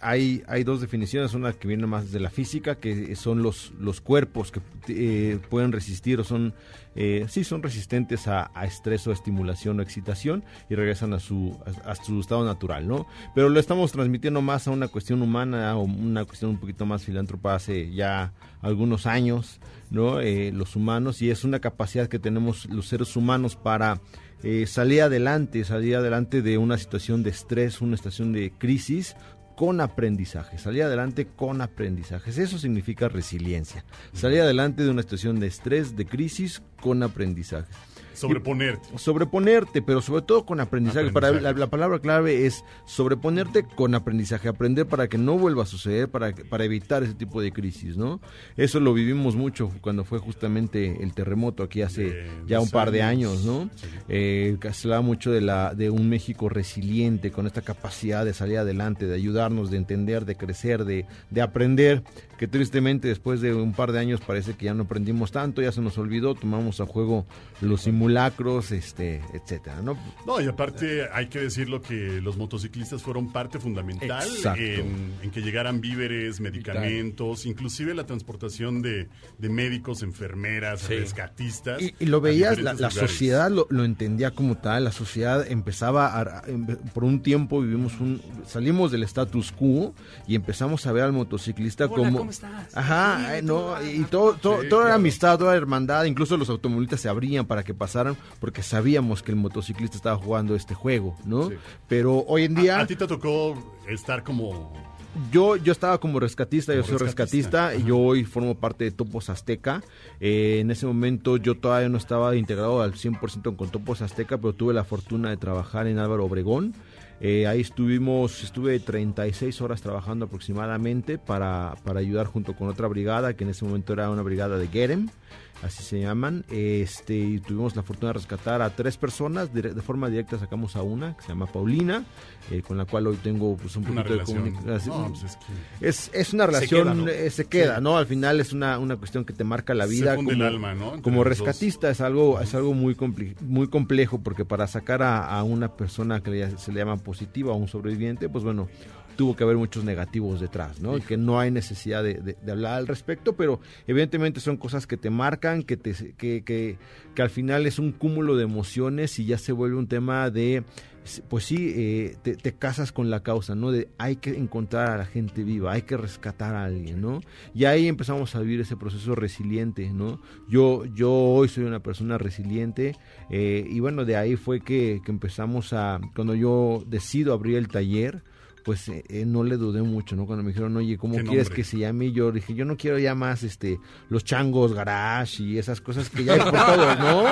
Speaker 5: hay, hay dos definiciones, una que viene más de la física, que son los, los cuerpos que eh, pueden resistir o son, eh, sí, son resistentes a, estrés o estimulación o excitación y regresan a su, a, a su estado natural, ¿no? Pero lo estamos transmitiendo más a una cuestión humana o una cuestión un poquito más filántropa hace ya algunos años, ¿no? Eh, los humanos y es una capacidad que tenemos los seres humanos para eh, salir adelante, salir adelante de una situación de estrés, una situación de crisis con aprendizaje, salir adelante con aprendizajes. Eso significa resiliencia. Salir adelante de una situación de estrés, de crisis, con aprendizaje.
Speaker 3: Sobreponerte.
Speaker 5: Sobreponerte, pero sobre todo con aprendizaje. Para, la, la palabra clave es sobreponerte con aprendizaje, aprender para que no vuelva a suceder, para, para evitar ese tipo de crisis, ¿no? Eso lo vivimos mucho cuando fue justamente el terremoto aquí hace ya un par de
Speaker 3: años.
Speaker 5: ¿no?
Speaker 3: Sí.
Speaker 5: Eh, se hablaba mucho de, la, de un México resiliente, con esta capacidad de salir adelante, de ayudarnos, de entender, de crecer, de, de aprender, que tristemente después de un par de años parece que ya no aprendimos tanto, ya se nos olvidó, tomamos a juego los simulacros, este, etcétera, ¿no?
Speaker 3: No, y aparte hay que decirlo que los motociclistas fueron parte fundamental en, en que llegaran víveres, medicamentos, inclusive la transportación de, de médicos, enfermeras,
Speaker 4: Sí.
Speaker 3: rescatistas.
Speaker 5: Y, y lo veías, la, la sociedad lo, lo entendía como tal, la sociedad empezaba a, empe- por un tiempo vivimos un, salimos del status quo y empezamos a ver al motociclista
Speaker 4: Hola,
Speaker 5: como...
Speaker 4: ¿cómo estás?
Speaker 5: Ajá, no, y todo, todo,
Speaker 7: Sí,
Speaker 5: toda era
Speaker 7: claro.
Speaker 5: amistad, toda era hermandad, incluso los automovilistas se abrían para que pasaran porque sabíamos que el motociclista estaba jugando este juego, ¿no?
Speaker 7: Sí.
Speaker 5: Pero hoy en
Speaker 3: A,
Speaker 5: día...
Speaker 3: a ti te tocó estar como...
Speaker 5: Yo, yo estaba como rescatista, yo soy
Speaker 3: rescatista.
Speaker 5: rescatista, y yo hoy formo parte de Topos Azteca. Eh, en ese momento yo todavía no estaba integrado al 100% con Topos Azteca, pero tuve la fortuna de trabajar en Álvaro Obregón. Eh, ahí estuvimos, estuve 36 horas trabajando aproximadamente para, para ayudar junto con otra brigada, que en ese momento era una brigada de Gerem, así se llaman. Este, y tuvimos la fortuna de rescatar a tres personas, dire- de forma directa sacamos a una, que se llama Paulina, eh, con la cual hoy tengo pues, un poquito de comunicación.
Speaker 3: No, pues es que
Speaker 5: Es, es una
Speaker 4: Se
Speaker 5: relación,
Speaker 4: queda, ¿no?
Speaker 5: eh, se queda, ¿no? Al final es una, una cuestión que te marca la vida. como,
Speaker 3: el alma, ¿no? Entre
Speaker 5: como rescatista es algo, es algo muy, compli- muy complejo porque para sacar a, a una persona que se le llama positiva, a un sobreviviente, pues bueno, tuvo que haber muchos negativos detrás, ¿no? Que no hay necesidad de, de- de hablar al respecto, pero evidentemente son cosas que te marcan, que, te, que, que, que al final es un cúmulo de emociones y ya se vuelve un tema de pues sí, eh, te, casas con la causa, ¿no? De hay que encontrar a la gente viva, hay que rescatar a alguien, ¿no? Y ahí empezamos a vivir ese proceso resiliente, ¿no? Yo, yo hoy soy una persona resiliente eh, y bueno, de ahí fue que, que empezamos a, cuando yo decido abrir el taller, pues eh, eh, no le dudé mucho, ¿no? Cuando me dijeron, oye, ¿cómo
Speaker 3: ¿Qué
Speaker 5: quieres
Speaker 3: nombre?
Speaker 5: que se llame? Y yo dije, yo no quiero ya más este, los changos garage y esas cosas que ya hay por todos, ¿no?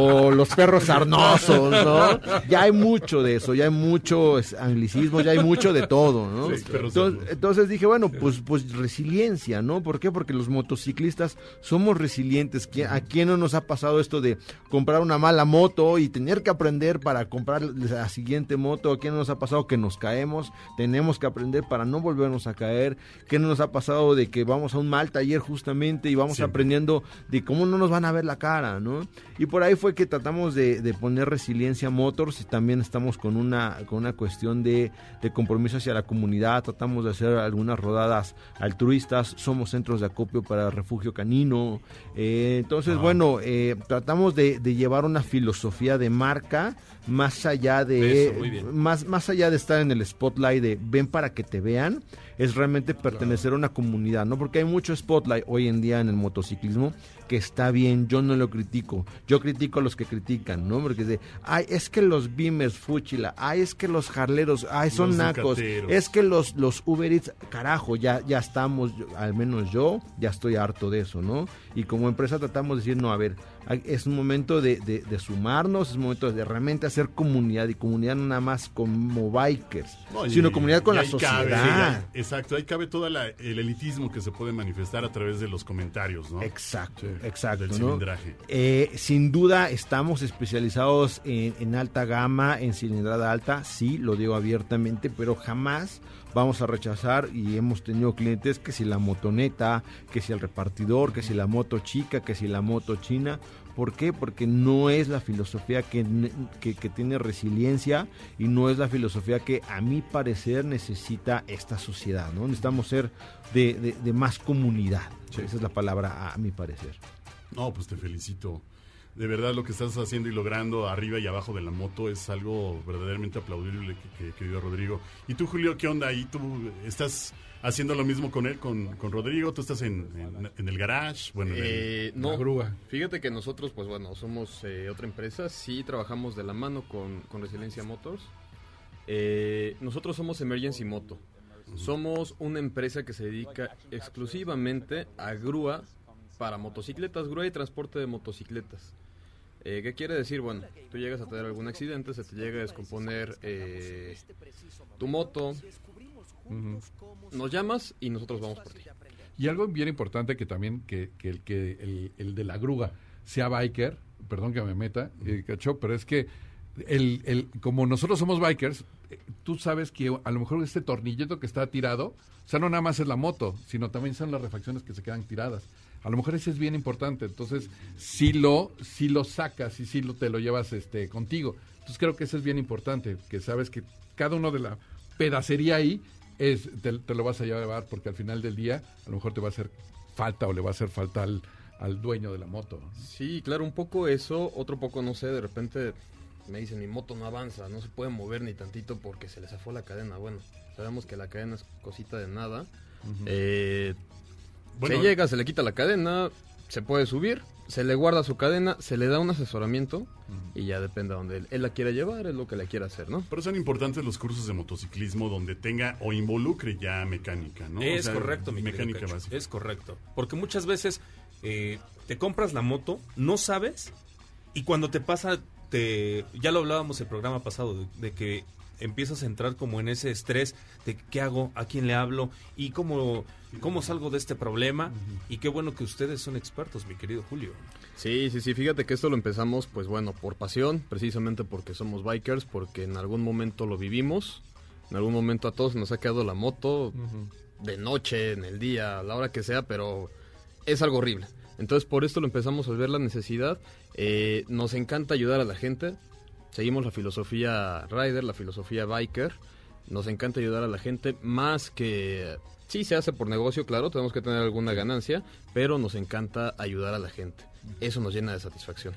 Speaker 5: O los perros sarnosos, ¿no? Ya hay mucho de eso, ya hay mucho anglicismo, ya hay mucho de todo, ¿no?
Speaker 3: Sí,
Speaker 5: entonces, entonces dije, bueno, pues, pues resiliencia, ¿no? ¿Por qué? Porque los motociclistas somos resilientes. ¿Qui- ¿A quién no nos ha pasado esto de comprar una mala moto y tener que aprender para comprar la siguiente moto? ¿A quién no nos ha pasado que nos caemos? Tenemos que aprender para no volvernos a caer. ¿Qué no nos ha pasado de que vamos a un mal taller justamente y vamos aprendiendo de cómo no nos van a ver la cara, ¿no? Y por ahí fue que tratamos de, de poner resiliencia Motors y también estamos con una, con una cuestión de, de compromiso hacia la comunidad. Tratamos de hacer algunas rodadas altruistas. Somos centros de acopio para refugio canino. Eh, entonces,
Speaker 3: Ah.
Speaker 5: bueno, eh, tratamos de, de llevar una filosofía de marca más allá de
Speaker 4: Eso,
Speaker 5: más más allá de estar en el spotlight de ven para que te vean, es realmente pertenecer a una comunidad, ¿no? Porque hay mucho spotlight hoy en día en el motociclismo que está bien, yo no lo critico. Yo critico a los que critican, ¿no? Porque es de, ay, es que los Beamers Fúchila, ay, es que los jarleros, ay, son
Speaker 3: Los
Speaker 5: nacos,
Speaker 3: ducateros.
Speaker 5: es que los, los Uber Eats, carajo, ya, ya estamos, yo- al menos yo, ya estoy harto de eso, ¿no? Y como empresa tratamos de decir, no, a ver, es un momento de, de- de sumarnos, es un momento de realmente hacer comunidad, y comunidad no nada más como bikers,
Speaker 3: No, y-
Speaker 5: sino comunidad con la sociedad.
Speaker 3: cabe, sí, ahí- exacto, ahí cabe todo el elitismo que se puede manifestar a través de los comentarios, ¿no?
Speaker 5: Exacto,
Speaker 7: Sí,
Speaker 5: exacto.
Speaker 3: del
Speaker 5: ¿no?
Speaker 3: cilindraje.
Speaker 5: Eh, sin duda estamos especializados en, en alta gama, en cilindrada alta, sí, lo digo abiertamente, pero jamás vamos a rechazar y hemos tenido clientes que si la motoneta, que si el repartidor, que si la moto chica, que si la moto china. ¿Por qué? Porque no es la filosofía que, que, que tiene resiliencia y no es la filosofía que a mi parecer necesita esta sociedad, ¿no? Necesitamos ser de, de- de más comunidad. Esa es la palabra a mi parecer.
Speaker 3: No, pues te felicito. De verdad lo que estás haciendo y logrando arriba y abajo de la moto es algo verdaderamente aplaudible, que- que- querido Rodrigo. ¿Y tú, Julio, qué onda ahí? ¿Tú estás haciendo lo mismo con él, con, con Rodrigo? ¿Tú estás en, en- en el garage? Bueno, en el-
Speaker 6: Eh, no,
Speaker 7: La grúa.
Speaker 6: fíjate que nosotros, pues bueno, somos eh, otra empresa, sí trabajamos de la mano con, con Resiliencia Motors. Eh, nosotros somos Emergency Moto. Somos una empresa que se dedica exclusivamente a grúa para motocicletas, grúa y transporte de motocicletas. Eh, ¿Qué quiere decir? Bueno, tú llegas a tener algún accidente, se te llega a descomponer eh, tu moto, nos llamas y nosotros vamos por ti.
Speaker 7: Y algo bien importante que también que, que el que el, el de la grúa sea biker, perdón que me meta, eh, cacho, pero es que el, el, como nosotros somos bikers, eh, tú sabes que a lo mejor este tornillito que está tirado, o sea, no nada más es la moto, sino también son las refacciones que se quedan tiradas. A lo mejor ese es bien importante, entonces si lo, si lo sacas y si lo, te lo llevas este contigo. Entonces creo que eso es bien importante, que sabes que cada uno de la pedacería ahí es, te, te lo vas a llevar porque al final del día a lo mejor te va a hacer falta o le va a hacer falta al, al dueño de la moto.
Speaker 6: Sí, claro, un poco eso, otro poco no sé, de repente me dicen mi moto no avanza, no se puede mover ni tantito porque se le zafó la cadena. Bueno, sabemos que la cadena es cosita de nada. Eh,
Speaker 3: Bueno,
Speaker 6: se llega, se le quita la cadena, se puede subir, se le guarda su cadena, se le da un asesoramiento y ya depende a donde él, él la quiera llevar, es lo que la quiera hacer, ¿no?
Speaker 3: Pero son importantes los cursos de motociclismo donde tenga o involucre ya mecánica, ¿no? O
Speaker 4: Es
Speaker 3: sea,
Speaker 4: correcto, mi querido
Speaker 3: Mecánica
Speaker 4: Cacho,
Speaker 3: básica.
Speaker 4: Es correcto. Porque muchas veces eh, te compras la moto, no sabes, y cuando te pasa, te ya lo hablábamos el programa pasado, de, de que empiezas a entrar como en ese estrés de qué hago, a quién le hablo y cómo, cómo salgo de este problema. Y qué bueno que ustedes son expertos, mi querido Julio.
Speaker 6: Sí, sí, sí, fíjate que esto lo empezamos, pues bueno, por pasión, precisamente porque somos bikers, porque en algún momento lo vivimos, en algún momento a todos nos ha quedado la moto, de noche, en el día, a la hora que sea, pero es algo horrible. Entonces por esto lo empezamos a ver la necesidad, eh, nos encanta ayudar a la gente, seguimos la filosofía rider, la filosofía biker, nos encanta ayudar a la gente más que... Sí, se hace por negocio, claro, tenemos que tener alguna ganancia, pero nos encanta ayudar a la gente. Eso nos llena de satisfacción.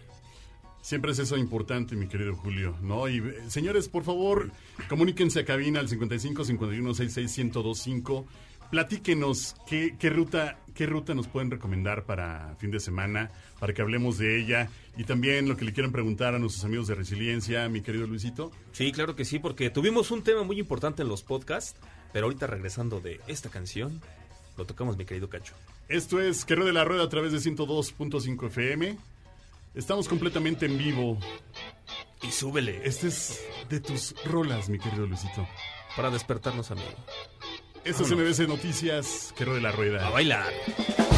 Speaker 3: Siempre es eso importante, mi querido Julio, ¿no? Y eh, señores, por favor, comuníquense a cabina al 55 51 66 1025. Platíquenos qué, qué ruta qué ruta nos pueden recomendar para fin de semana, para que hablemos de ella y también lo que le quieran preguntar a nuestros amigos de Resiliencia, mi querido Luisito.
Speaker 4: Sí, claro que sí, porque tuvimos un tema muy importante en los podcasts, pero ahorita regresando de esta canción, lo tocamos, mi querido Cacho.
Speaker 3: Esto es Que de la Rueda a través de 102.5 FM. Estamos completamente en vivo.
Speaker 4: Y súbele.
Speaker 3: Este es de tus rolas, mi querido Luisito.
Speaker 4: Para despertarnos, amigo.
Speaker 3: Esto es MBC Noticias, Que de la Rueda.
Speaker 4: A bailar.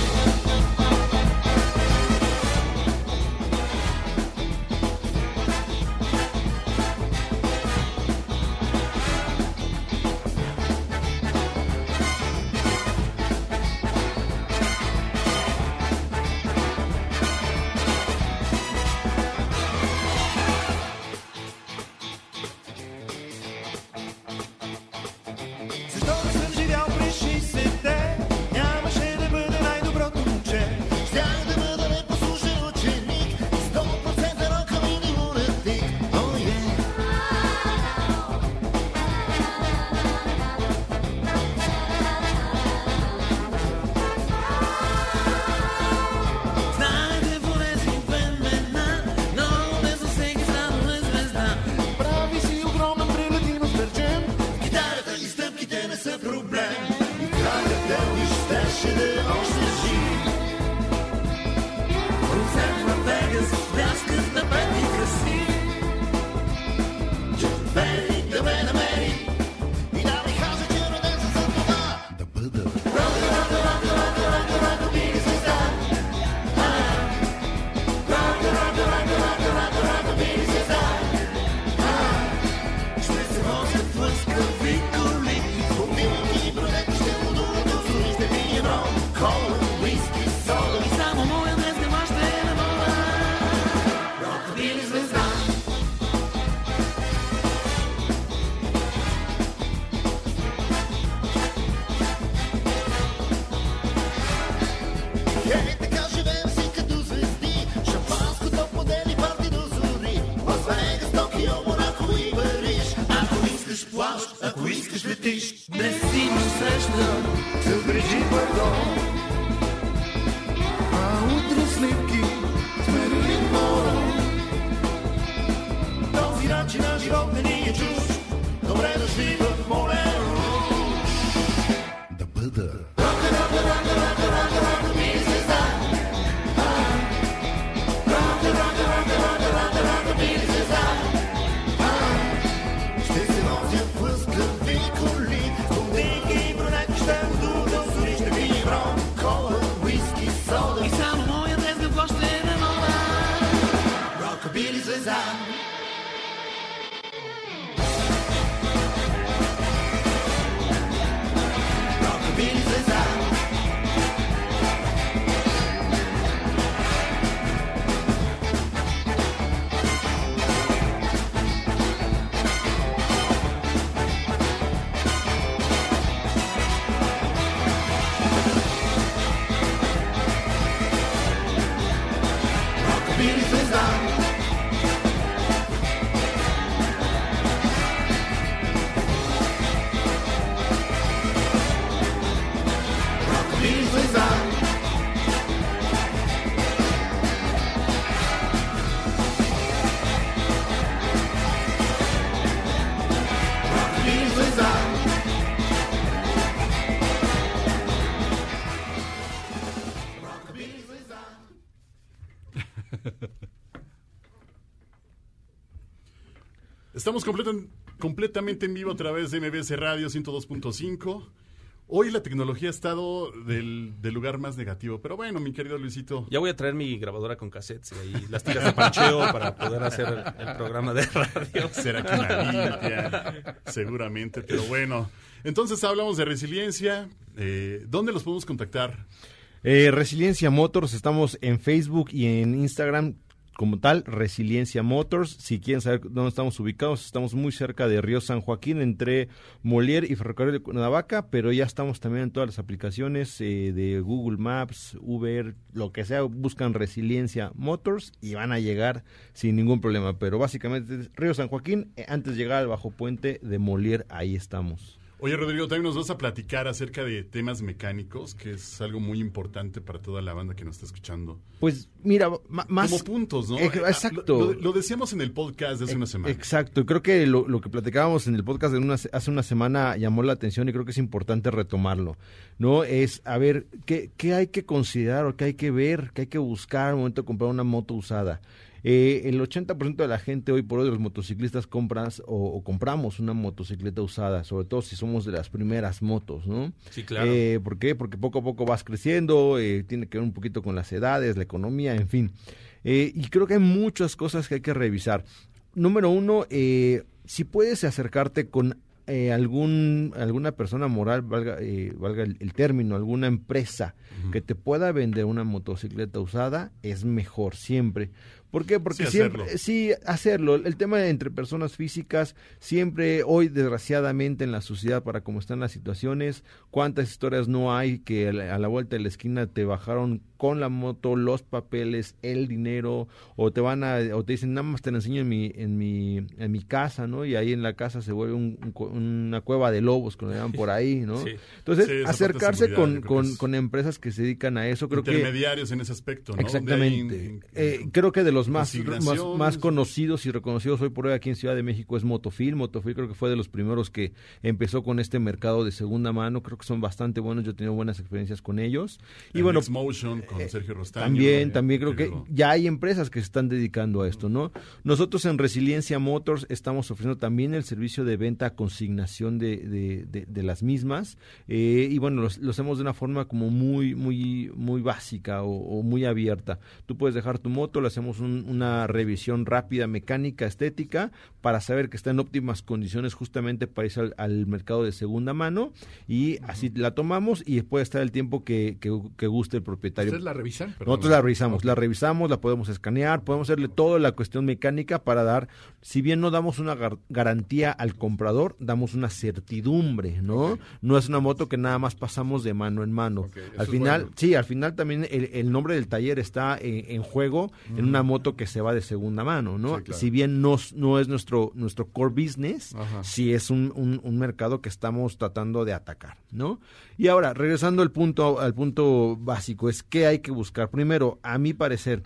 Speaker 3: Estamos completan- completamente en vivo a través de MBS Radio 102.5. Hoy la tecnología ha estado del, del lugar más negativo, pero bueno, mi querido Luisito,
Speaker 4: Ya voy a traer mi grabadora con cassettes y ahí las tiras de pancheo para poder hacer el, el programa de radio.
Speaker 3: será que limpia, seguramente, pero bueno. Entonces hablamos de resiliencia. eh, ¿Dónde los podemos contactar?
Speaker 5: Eh, Resiliencia Motors, estamos en Facebook y en Instagram como tal, Resiliencia Motors. Si quieren saber dónde estamos ubicados, estamos muy cerca de Río San Joaquín, entre Molière y Ferrocarril de Cuernavaca, pero ya estamos también en todas las aplicaciones eh, de Google Maps, Uber, lo que sea, buscan Resiliencia Motors y van a llegar sin ningún problema. Pero básicamente Río San Joaquín, eh, antes de llegar al bajo puente de Molière, ahí estamos.
Speaker 3: Oye, Rodrigo, también nos vas a platicar acerca de temas mecánicos, que es algo muy importante para toda la banda que nos está escuchando.
Speaker 5: Pues mira, más...
Speaker 3: Como puntos, ¿no?
Speaker 5: Eh, exacto.
Speaker 3: Lo, lo decíamos en el podcast de hace una semana.
Speaker 5: Exacto, creo que lo, lo que platicábamos en el podcast de una- hace una semana llamó la atención y creo que es importante retomarlo, ¿no? Es, a ver, ¿qué, qué hay que considerar o qué hay que ver, qué hay que buscar al momento de comprar una moto usada? Eh, el 80% de la gente hoy por hoy, los motociclistas, compras o, o compramos una motocicleta usada, sobre todo si somos de las primeras motos, ¿no?
Speaker 4: Sí, claro.
Speaker 5: Eh, ¿Por qué? Porque poco a poco vas creciendo, eh, tiene que ver un poquito con las edades, la economía, en fin. Eh, y creo que hay muchas cosas que hay que revisar. Número uno, eh, si puedes acercarte con eh, algún alguna persona moral, valga, eh, valga el, el término, alguna empresa que te pueda vender una motocicleta usada, es mejor siempre. ¿Por qué? Porque
Speaker 3: Sí,
Speaker 5: siempre,
Speaker 3: hacerlo.
Speaker 5: sí, hacerlo. El tema entre personas físicas, siempre hoy, desgraciadamente, en la sociedad, para cómo están las situaciones, cuántas historias no hay que a la, vuelta de la esquina te bajaron con la moto, los papeles, el dinero, o te van a, o te dicen, nada más te lo enseño en mi, en mi, en mi casa, ¿no? Y ahí en la casa se vuelve un- un una cueva de lobos, que lo llaman por ahí, ¿no?
Speaker 4: Sí.
Speaker 5: Entonces,
Speaker 3: Sí,
Speaker 5: acercarse con, con,
Speaker 3: que es-
Speaker 5: con empresas que se dedican a eso, creo que...
Speaker 3: Intermediarios en ese aspecto, ¿no?
Speaker 5: Exactamente.
Speaker 3: Ahí-
Speaker 5: Eh, creo que de los los más, más, conocidos y reconocidos hoy por hoy aquí en Ciudad de México es Motofil. Motofil creo que fue de los primeros que empezó con este mercado de segunda mano. Creo que son bastante buenos. Yo he tenido buenas experiencias con ellos. Y
Speaker 3: En
Speaker 5: bueno,
Speaker 3: Motion con Sergio Rostaño.
Speaker 5: también,
Speaker 3: eh,
Speaker 5: también creo que ya hay empresas que se están dedicando a esto, ¿no? Nosotros en Resiliencia Motors estamos ofreciendo también el servicio de venta consignación de, de, de- de las mismas eh, y bueno, los- lo hacemos de una forma como muy, muy, muy básica o, o muy abierta. Tú puedes dejar tu moto, le hacemos un- una revisión rápida, mecánica, estética, para saber que está en óptimas condiciones justamente para irse al, al mercado de segunda mano y así la tomamos y puede estar el tiempo que, que, que guste el propietario.
Speaker 7: ¿Ustedes la revisan? Perdón.
Speaker 5: Nosotros la revisamos, la revisamos, la podemos escanear, podemos hacerle toda la cuestión mecánica para dar, si bien no damos una gar- garantía al comprador, damos una certidumbre, ¿no? No es una moto que nada más pasamos de mano en mano. Al final,
Speaker 7: bueno.
Speaker 5: sí, al final también el, el nombre del taller está en, en juego en una moto que se va de segunda mano, ¿no?
Speaker 7: Sí, claro.
Speaker 5: Si bien no es nuestro, nuestro core business,
Speaker 7: Ajá.
Speaker 5: sí es un, un- un mercado que estamos tratando de atacar, ¿no? Y ahora, regresando al punto, al punto básico, es qué hay que buscar. Primero, a mi parecer,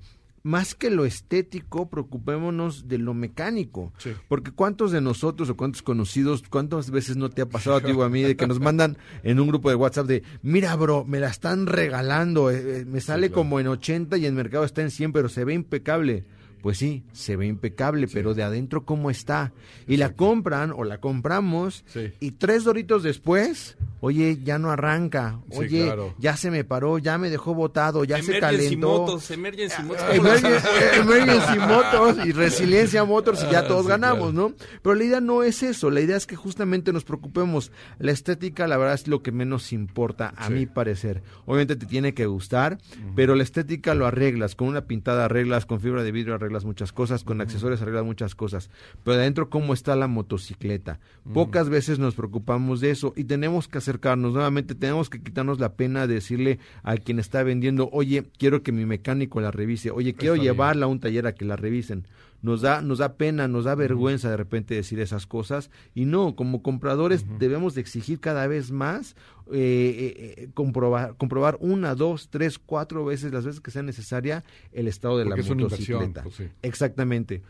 Speaker 5: más que lo estético, preocupémonos de lo mecánico.
Speaker 7: Sí.
Speaker 5: Porque cuántos de nosotros o cuántos conocidos, cuántas veces no te ha pasado a ti o a mí de que nos mandan en un grupo de WhatsApp de, mira bro, me la están regalando, eh, eh, me sale
Speaker 7: claro.
Speaker 5: como en 80 y en mercado está en 100, pero se ve impecable. Pues sí, se ve impecable, pero de adentro cómo está. Y la compran o la compramos
Speaker 7: Sí.
Speaker 5: y tres doritos después, oye, ya no arranca,
Speaker 7: Sí,
Speaker 5: oye,
Speaker 7: claro.
Speaker 5: ya se me paró, ya me dejó botado, ya se calentó.
Speaker 4: Motos, Emergency Motos. ¿cómo lo
Speaker 5: Emergency, Emergency Motors y Resiliencia Motors y ya
Speaker 7: Ah,
Speaker 5: todos
Speaker 7: sí,
Speaker 5: ganamos,
Speaker 7: claro.
Speaker 5: ¿no? Pero la idea no es eso, la idea es que justamente nos preocupemos. La estética, la verdad, es lo que menos importa, a
Speaker 7: Sí.
Speaker 5: mi parecer. Obviamente te tiene que gustar, pero la estética lo arreglas, con una pintada arreglas, con fibra de vidrio arreglas muchas cosas, con accesorios arreglas muchas cosas. Pero adentro, ¿cómo está la motocicleta? Pocas veces nos preocupamos de eso y tenemos que acercarnos, nuevamente tenemos que quitarnos la pena de decirle a quien está vendiendo, oye, quiero que mi mecánico la revise, oye, quiero
Speaker 7: Está bien.
Speaker 5: llevarla a un taller a que la revisen. Nos da, nos da pena, nos da vergüenza de repente decir esas cosas y no, como compradores debemos de exigir cada vez más eh, eh, eh, comprobar, comprobar una, dos, tres, cuatro veces, las veces que sea necesaria el estado de
Speaker 7: Porque
Speaker 5: la
Speaker 7: es
Speaker 5: motocicleta.
Speaker 7: pues sí.
Speaker 5: Exactamente.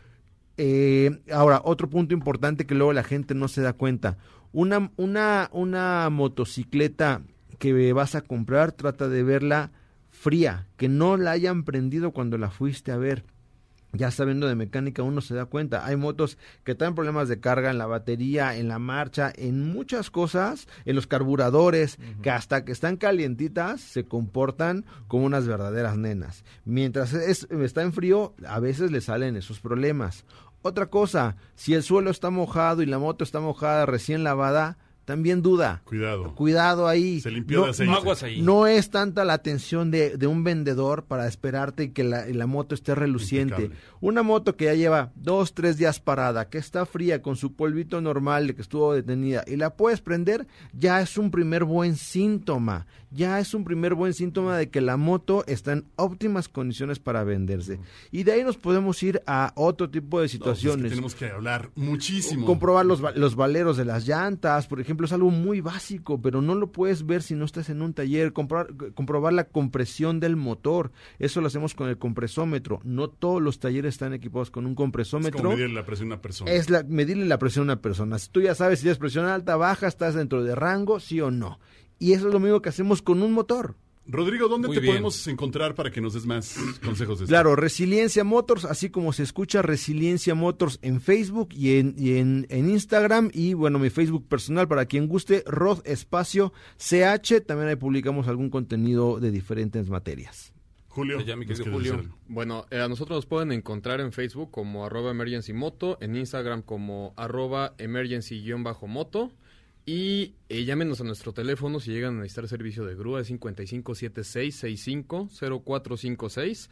Speaker 5: Eh, ahora, otro punto importante que luego la gente no se da cuenta. Una, una, una motocicleta que vas a comprar, trata de verla fría, que no la hayan prendido cuando la fuiste a ver. Ya sabiendo de mecánica uno se da cuenta. Hay motos que traen problemas de carga en la batería, en la marcha, en muchas cosas, en los carburadores, que hasta que están calientitas se comportan como unas verdaderas nenas. Mientras es- está en frío, a veces le salen esos problemas. Otra cosa, si el suelo está mojado y la moto está mojada, recién lavada, también duda.
Speaker 3: Cuidado.
Speaker 5: Cuidado ahí.
Speaker 3: Se limpió de aceite.
Speaker 4: No aguas ahí.
Speaker 5: No es tanta la atención de, de un vendedor para esperarte y que la, moto esté reluciente.
Speaker 3: Impecable.
Speaker 5: Una moto que ya lleva dos, tres días parada, que está fría con su polvito normal de que estuvo detenida y la puedes prender, ya es un primer buen síntoma. Ya es un primer buen síntoma de que la moto está en óptimas condiciones para venderse. Y de ahí nos podemos ir a otro tipo de
Speaker 3: No, pues es que
Speaker 5: situaciones
Speaker 3: tenemos que hablar muchísimo.
Speaker 5: comprobar los, va- los valeros de las llantas, por ejemplo, es algo muy básico, pero no lo puedes ver si no estás en un taller. Comprobar, comprobar la compresión del motor, eso lo hacemos con el compresómetro. No todos los talleres están equipados con un
Speaker 3: Es
Speaker 5: compresómetro.
Speaker 3: como medir la presión de una persona.
Speaker 5: Es la, medirle la presión a una persona. Si tú ya sabes si tienes presión alta, baja, estás dentro de rango, sí o no. Y eso es lo mismo que hacemos con un motor.
Speaker 3: Rodrigo, ¿dónde
Speaker 4: Muy
Speaker 3: te
Speaker 4: bien.
Speaker 3: podemos encontrar para que nos des más consejos de esto?
Speaker 5: Claro, Resiliencia Motors, así como se escucha Resiliencia Motors en Facebook y en, y en, en Instagram y bueno, mi Facebook personal para quien guste, Rod Espacio CH, también ahí publicamos algún contenido de diferentes materias.
Speaker 3: Julio,
Speaker 4: Ya, mi
Speaker 3: quieres
Speaker 4: Julio.
Speaker 6: Bueno, eh, a nosotros nos pueden encontrar en Facebook como arroba emergency moto, en Instagram como arroba emergency-moto y eh, llámenos a nuestro teléfono si llegan a necesitar servicio de grúa, es 5576650456.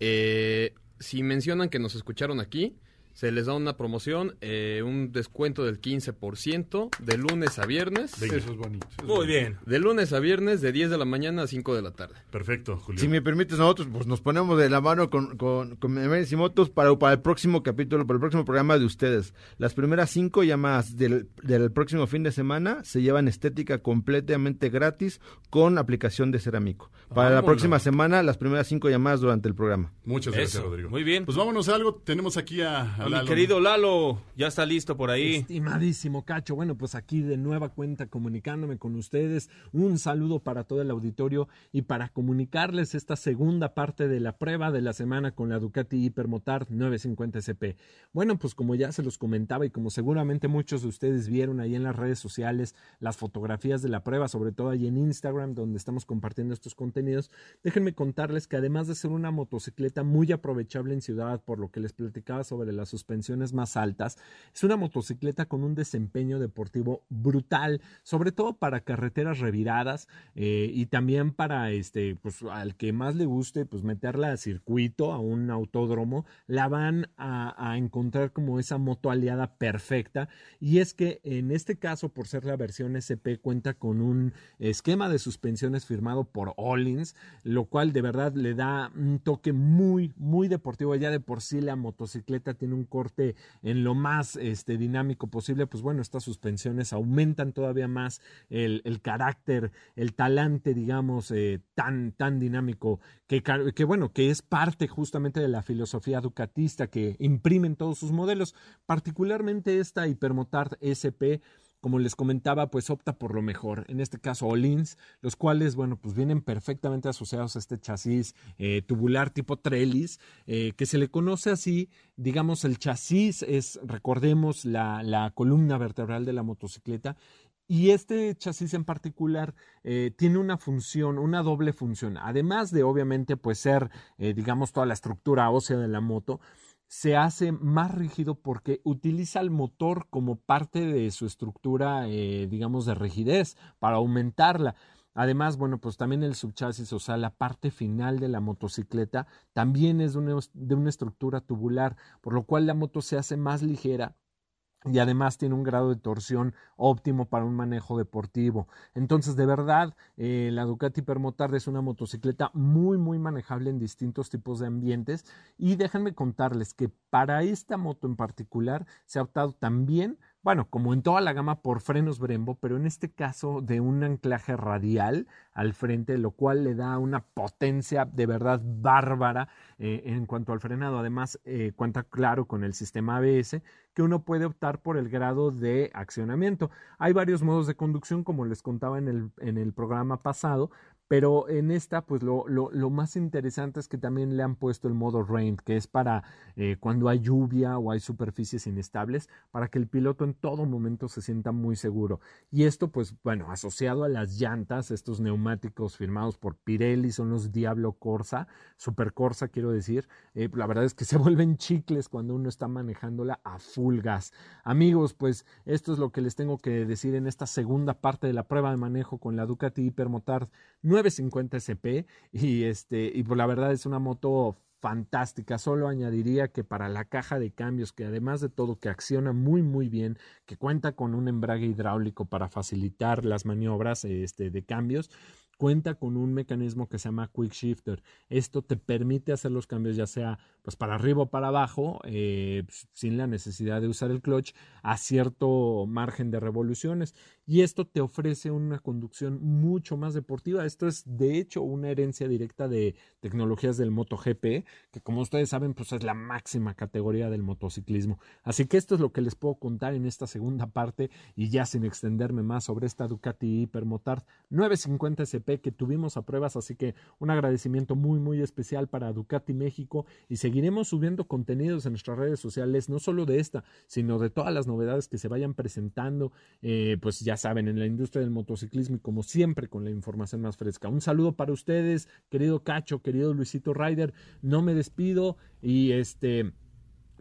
Speaker 6: Eh, si mencionan que nos escucharon aquí, se les da una promoción, eh, un descuento del 15% de lunes a viernes.
Speaker 3: Venga.
Speaker 7: Eso es bonito. eso es
Speaker 4: Muy
Speaker 7: bonito.
Speaker 4: bien.
Speaker 6: De lunes a viernes, de 10 de la mañana a 5 de la tarde.
Speaker 3: Perfecto, Julio.
Speaker 5: Si me permites, nosotros pues nos ponemos de la mano con, con, con Emergency Motos para, para el próximo capítulo, para el próximo programa de ustedes. Las primeras cinco llamadas del, del próximo fin de semana se llevan estética completamente gratis con aplicación de cerámico. Para la
Speaker 4: Vámonos.
Speaker 5: próxima semana, las primeras cinco llamadas durante el programa.
Speaker 3: Muchas gracias,
Speaker 4: Eso,
Speaker 3: Rodrigo.
Speaker 4: muy bien.
Speaker 3: Pues vámonos a algo. Tenemos aquí a,
Speaker 4: Mi
Speaker 3: Lalo.
Speaker 4: querido Lalo, ya está listo por ahí.
Speaker 9: Estimadísimo Cacho, bueno, pues aquí de nueva cuenta comunicándome con ustedes. Un saludo para todo el auditorio y para comunicarles esta segunda parte de la prueba de la semana con la Ducati Hypermotard 950 SP. Bueno, pues como ya se los comentaba y como seguramente muchos de ustedes vieron ahí en las redes sociales las fotografías de la prueba, sobre todo ahí en Instagram donde estamos compartiendo estos contenidos, déjenme contarles que además de ser una motocicleta muy aprovechable en ciudad, por lo que les platicaba sobre las suspensiones más altas, es una motocicleta con un desempeño deportivo brutal, sobre todo para carreteras reviradas eh, y también para este, pues al que más le guste, pues meterla a circuito, a un autódromo, la van a, a encontrar como esa moto aliada perfecta. Y es que en este caso, por ser la versión SP, cuenta con un esquema de suspensiones firmado por Ollins, lo cual de verdad le da un toque muy, muy deportivo. Ya de por sí la motocicleta tiene un corte en lo más este, dinámico posible, pues bueno, estas suspensiones aumentan todavía más el, el carácter, el talante, digamos, eh, tan, tan dinámico, que, que bueno, que es parte justamente de la filosofía ducatista que imprimen todos sus modelos, particularmente esta Hypermotard SP como les comentaba, pues opta por lo mejor. En este caso, Olins, los cuales, bueno, pues vienen perfectamente asociados a este chasis eh, tubular tipo trellis, eh, que se le conoce así, digamos, el chasis es, recordemos, la, columna vertebral de la motocicleta. Y este chasis en particular eh, tiene una función, una doble función. Además de, obviamente, pues ser, digamos, toda la estructura ósea de la moto, se hace más rígido porque utiliza el motor como parte de su estructura, eh, digamos, de rigidez para aumentarla. Además, bueno, pues también el subchasis, o sea, la parte final de la motocicleta, también es de una, de una estructura tubular, por lo cual la moto se hace más ligera y además tiene un grado de torsión óptimo para un manejo deportivo. Entonces, de verdad, eh, la Ducati Hypermotard es una motocicleta muy, muy manejable en distintos tipos de ambientes. Y déjenme contarles que para esta moto en particular se ha optado también, bueno, como en toda la gama, por frenos Brembo, pero en este caso de un anclaje radial al frente, lo cual le da una potencia de verdad bárbara eh, en cuanto al frenado. Además, eh, cuenta claro con el sistema ABS que uno puede optar por el grado de accionamiento. Hay varios modos de conducción, como les contaba en el, en el programa pasado, pero en esta, pues lo, lo, lo, más interesante es que también le han puesto el modo rain, que es para eh, cuando hay lluvia o hay superficies inestables, para que el piloto en todo momento se sienta muy seguro. Y esto, pues bueno, asociado a las llantas, estos neumáticos firmados por Pirelli, son los Diablo Corsa, Super Corsa quiero decir, eh, la verdad es que se vuelven chicles cuando uno está manejándola a full gas. Amigos, pues esto es lo que les tengo que decir en esta segunda parte de la prueba de manejo con la Ducati Hypermotard 950 SP y este y pues la verdad es una moto fantástica. Solo añadiría que para la caja de cambios, que además de todo que acciona muy muy bien, que cuenta con un embrague hidráulico para facilitar las maniobras este, de cambios, cuenta con un mecanismo que se llama Quick Shifter. Esto te permite hacer los cambios ya sea pues para arriba o para abajo, eh, sin la necesidad de usar el clutch, a cierto margen de revoluciones. Y esto te ofrece una conducción mucho más deportiva. Esto es de hecho una herencia directa de tecnologías del MotoGP, que como ustedes saben, pues es la máxima categoría del motociclismo. Así que esto es lo que les puedo contar en esta segunda parte y ya sin extenderme más sobre esta Ducati Hypermotard 950 SP que tuvimos a pruebas, así que un agradecimiento muy muy especial para Ducati México y seguiremos subiendo contenidos en nuestras redes sociales, no solo de esta, sino de todas las novedades que se vayan presentando, eh, pues ya saben, en la industria del motociclismo y como siempre con la información más fresca. Un saludo para ustedes, querido Cacho, querido Luisito Ryder, no me despido y este...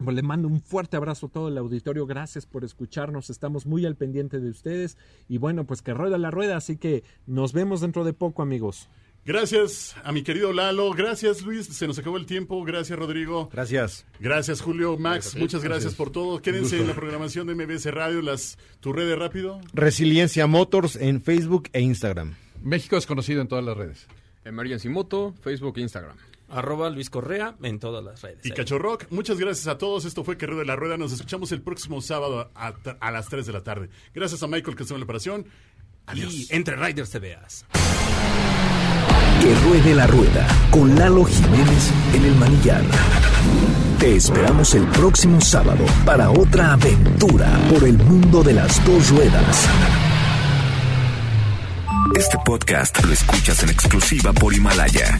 Speaker 9: Pues le mando un fuerte abrazo a todo el auditorio. Gracias por escucharnos. Estamos muy al pendiente de ustedes. Y bueno, pues que rueda la rueda. Así que nos vemos dentro de poco, amigos.
Speaker 3: Gracias a mi querido Lalo. Gracias, Luis. Se nos acabó el tiempo. Gracias, Rodrigo.
Speaker 5: Gracias.
Speaker 3: Gracias, Julio. Max, muchas gracias,
Speaker 5: Gracias.
Speaker 3: por todo. Quédense en la programación de MBS Radio, las tu red de rápido.
Speaker 5: Resiliencia Motors en Facebook e Instagram.
Speaker 7: México es conocido en todas las redes.
Speaker 6: Emergency Moto, Facebook e Instagram.
Speaker 4: Arroba Luis Correa en todas las redes.
Speaker 3: Y Cachorrock, muchas gracias a todos. Esto fue Que Ruede la Rueda. Nos escuchamos el próximo sábado a, a las 3 de la tarde. Gracias a Michael que estuvo en la operación. Adiós.
Speaker 4: Y entre Riders te veas.
Speaker 1: Que ruede la rueda con Lalo Jiménez en el manillar. Te esperamos el próximo sábado para otra aventura por el mundo de las dos ruedas. Este podcast lo escuchas en exclusiva por Himalaya.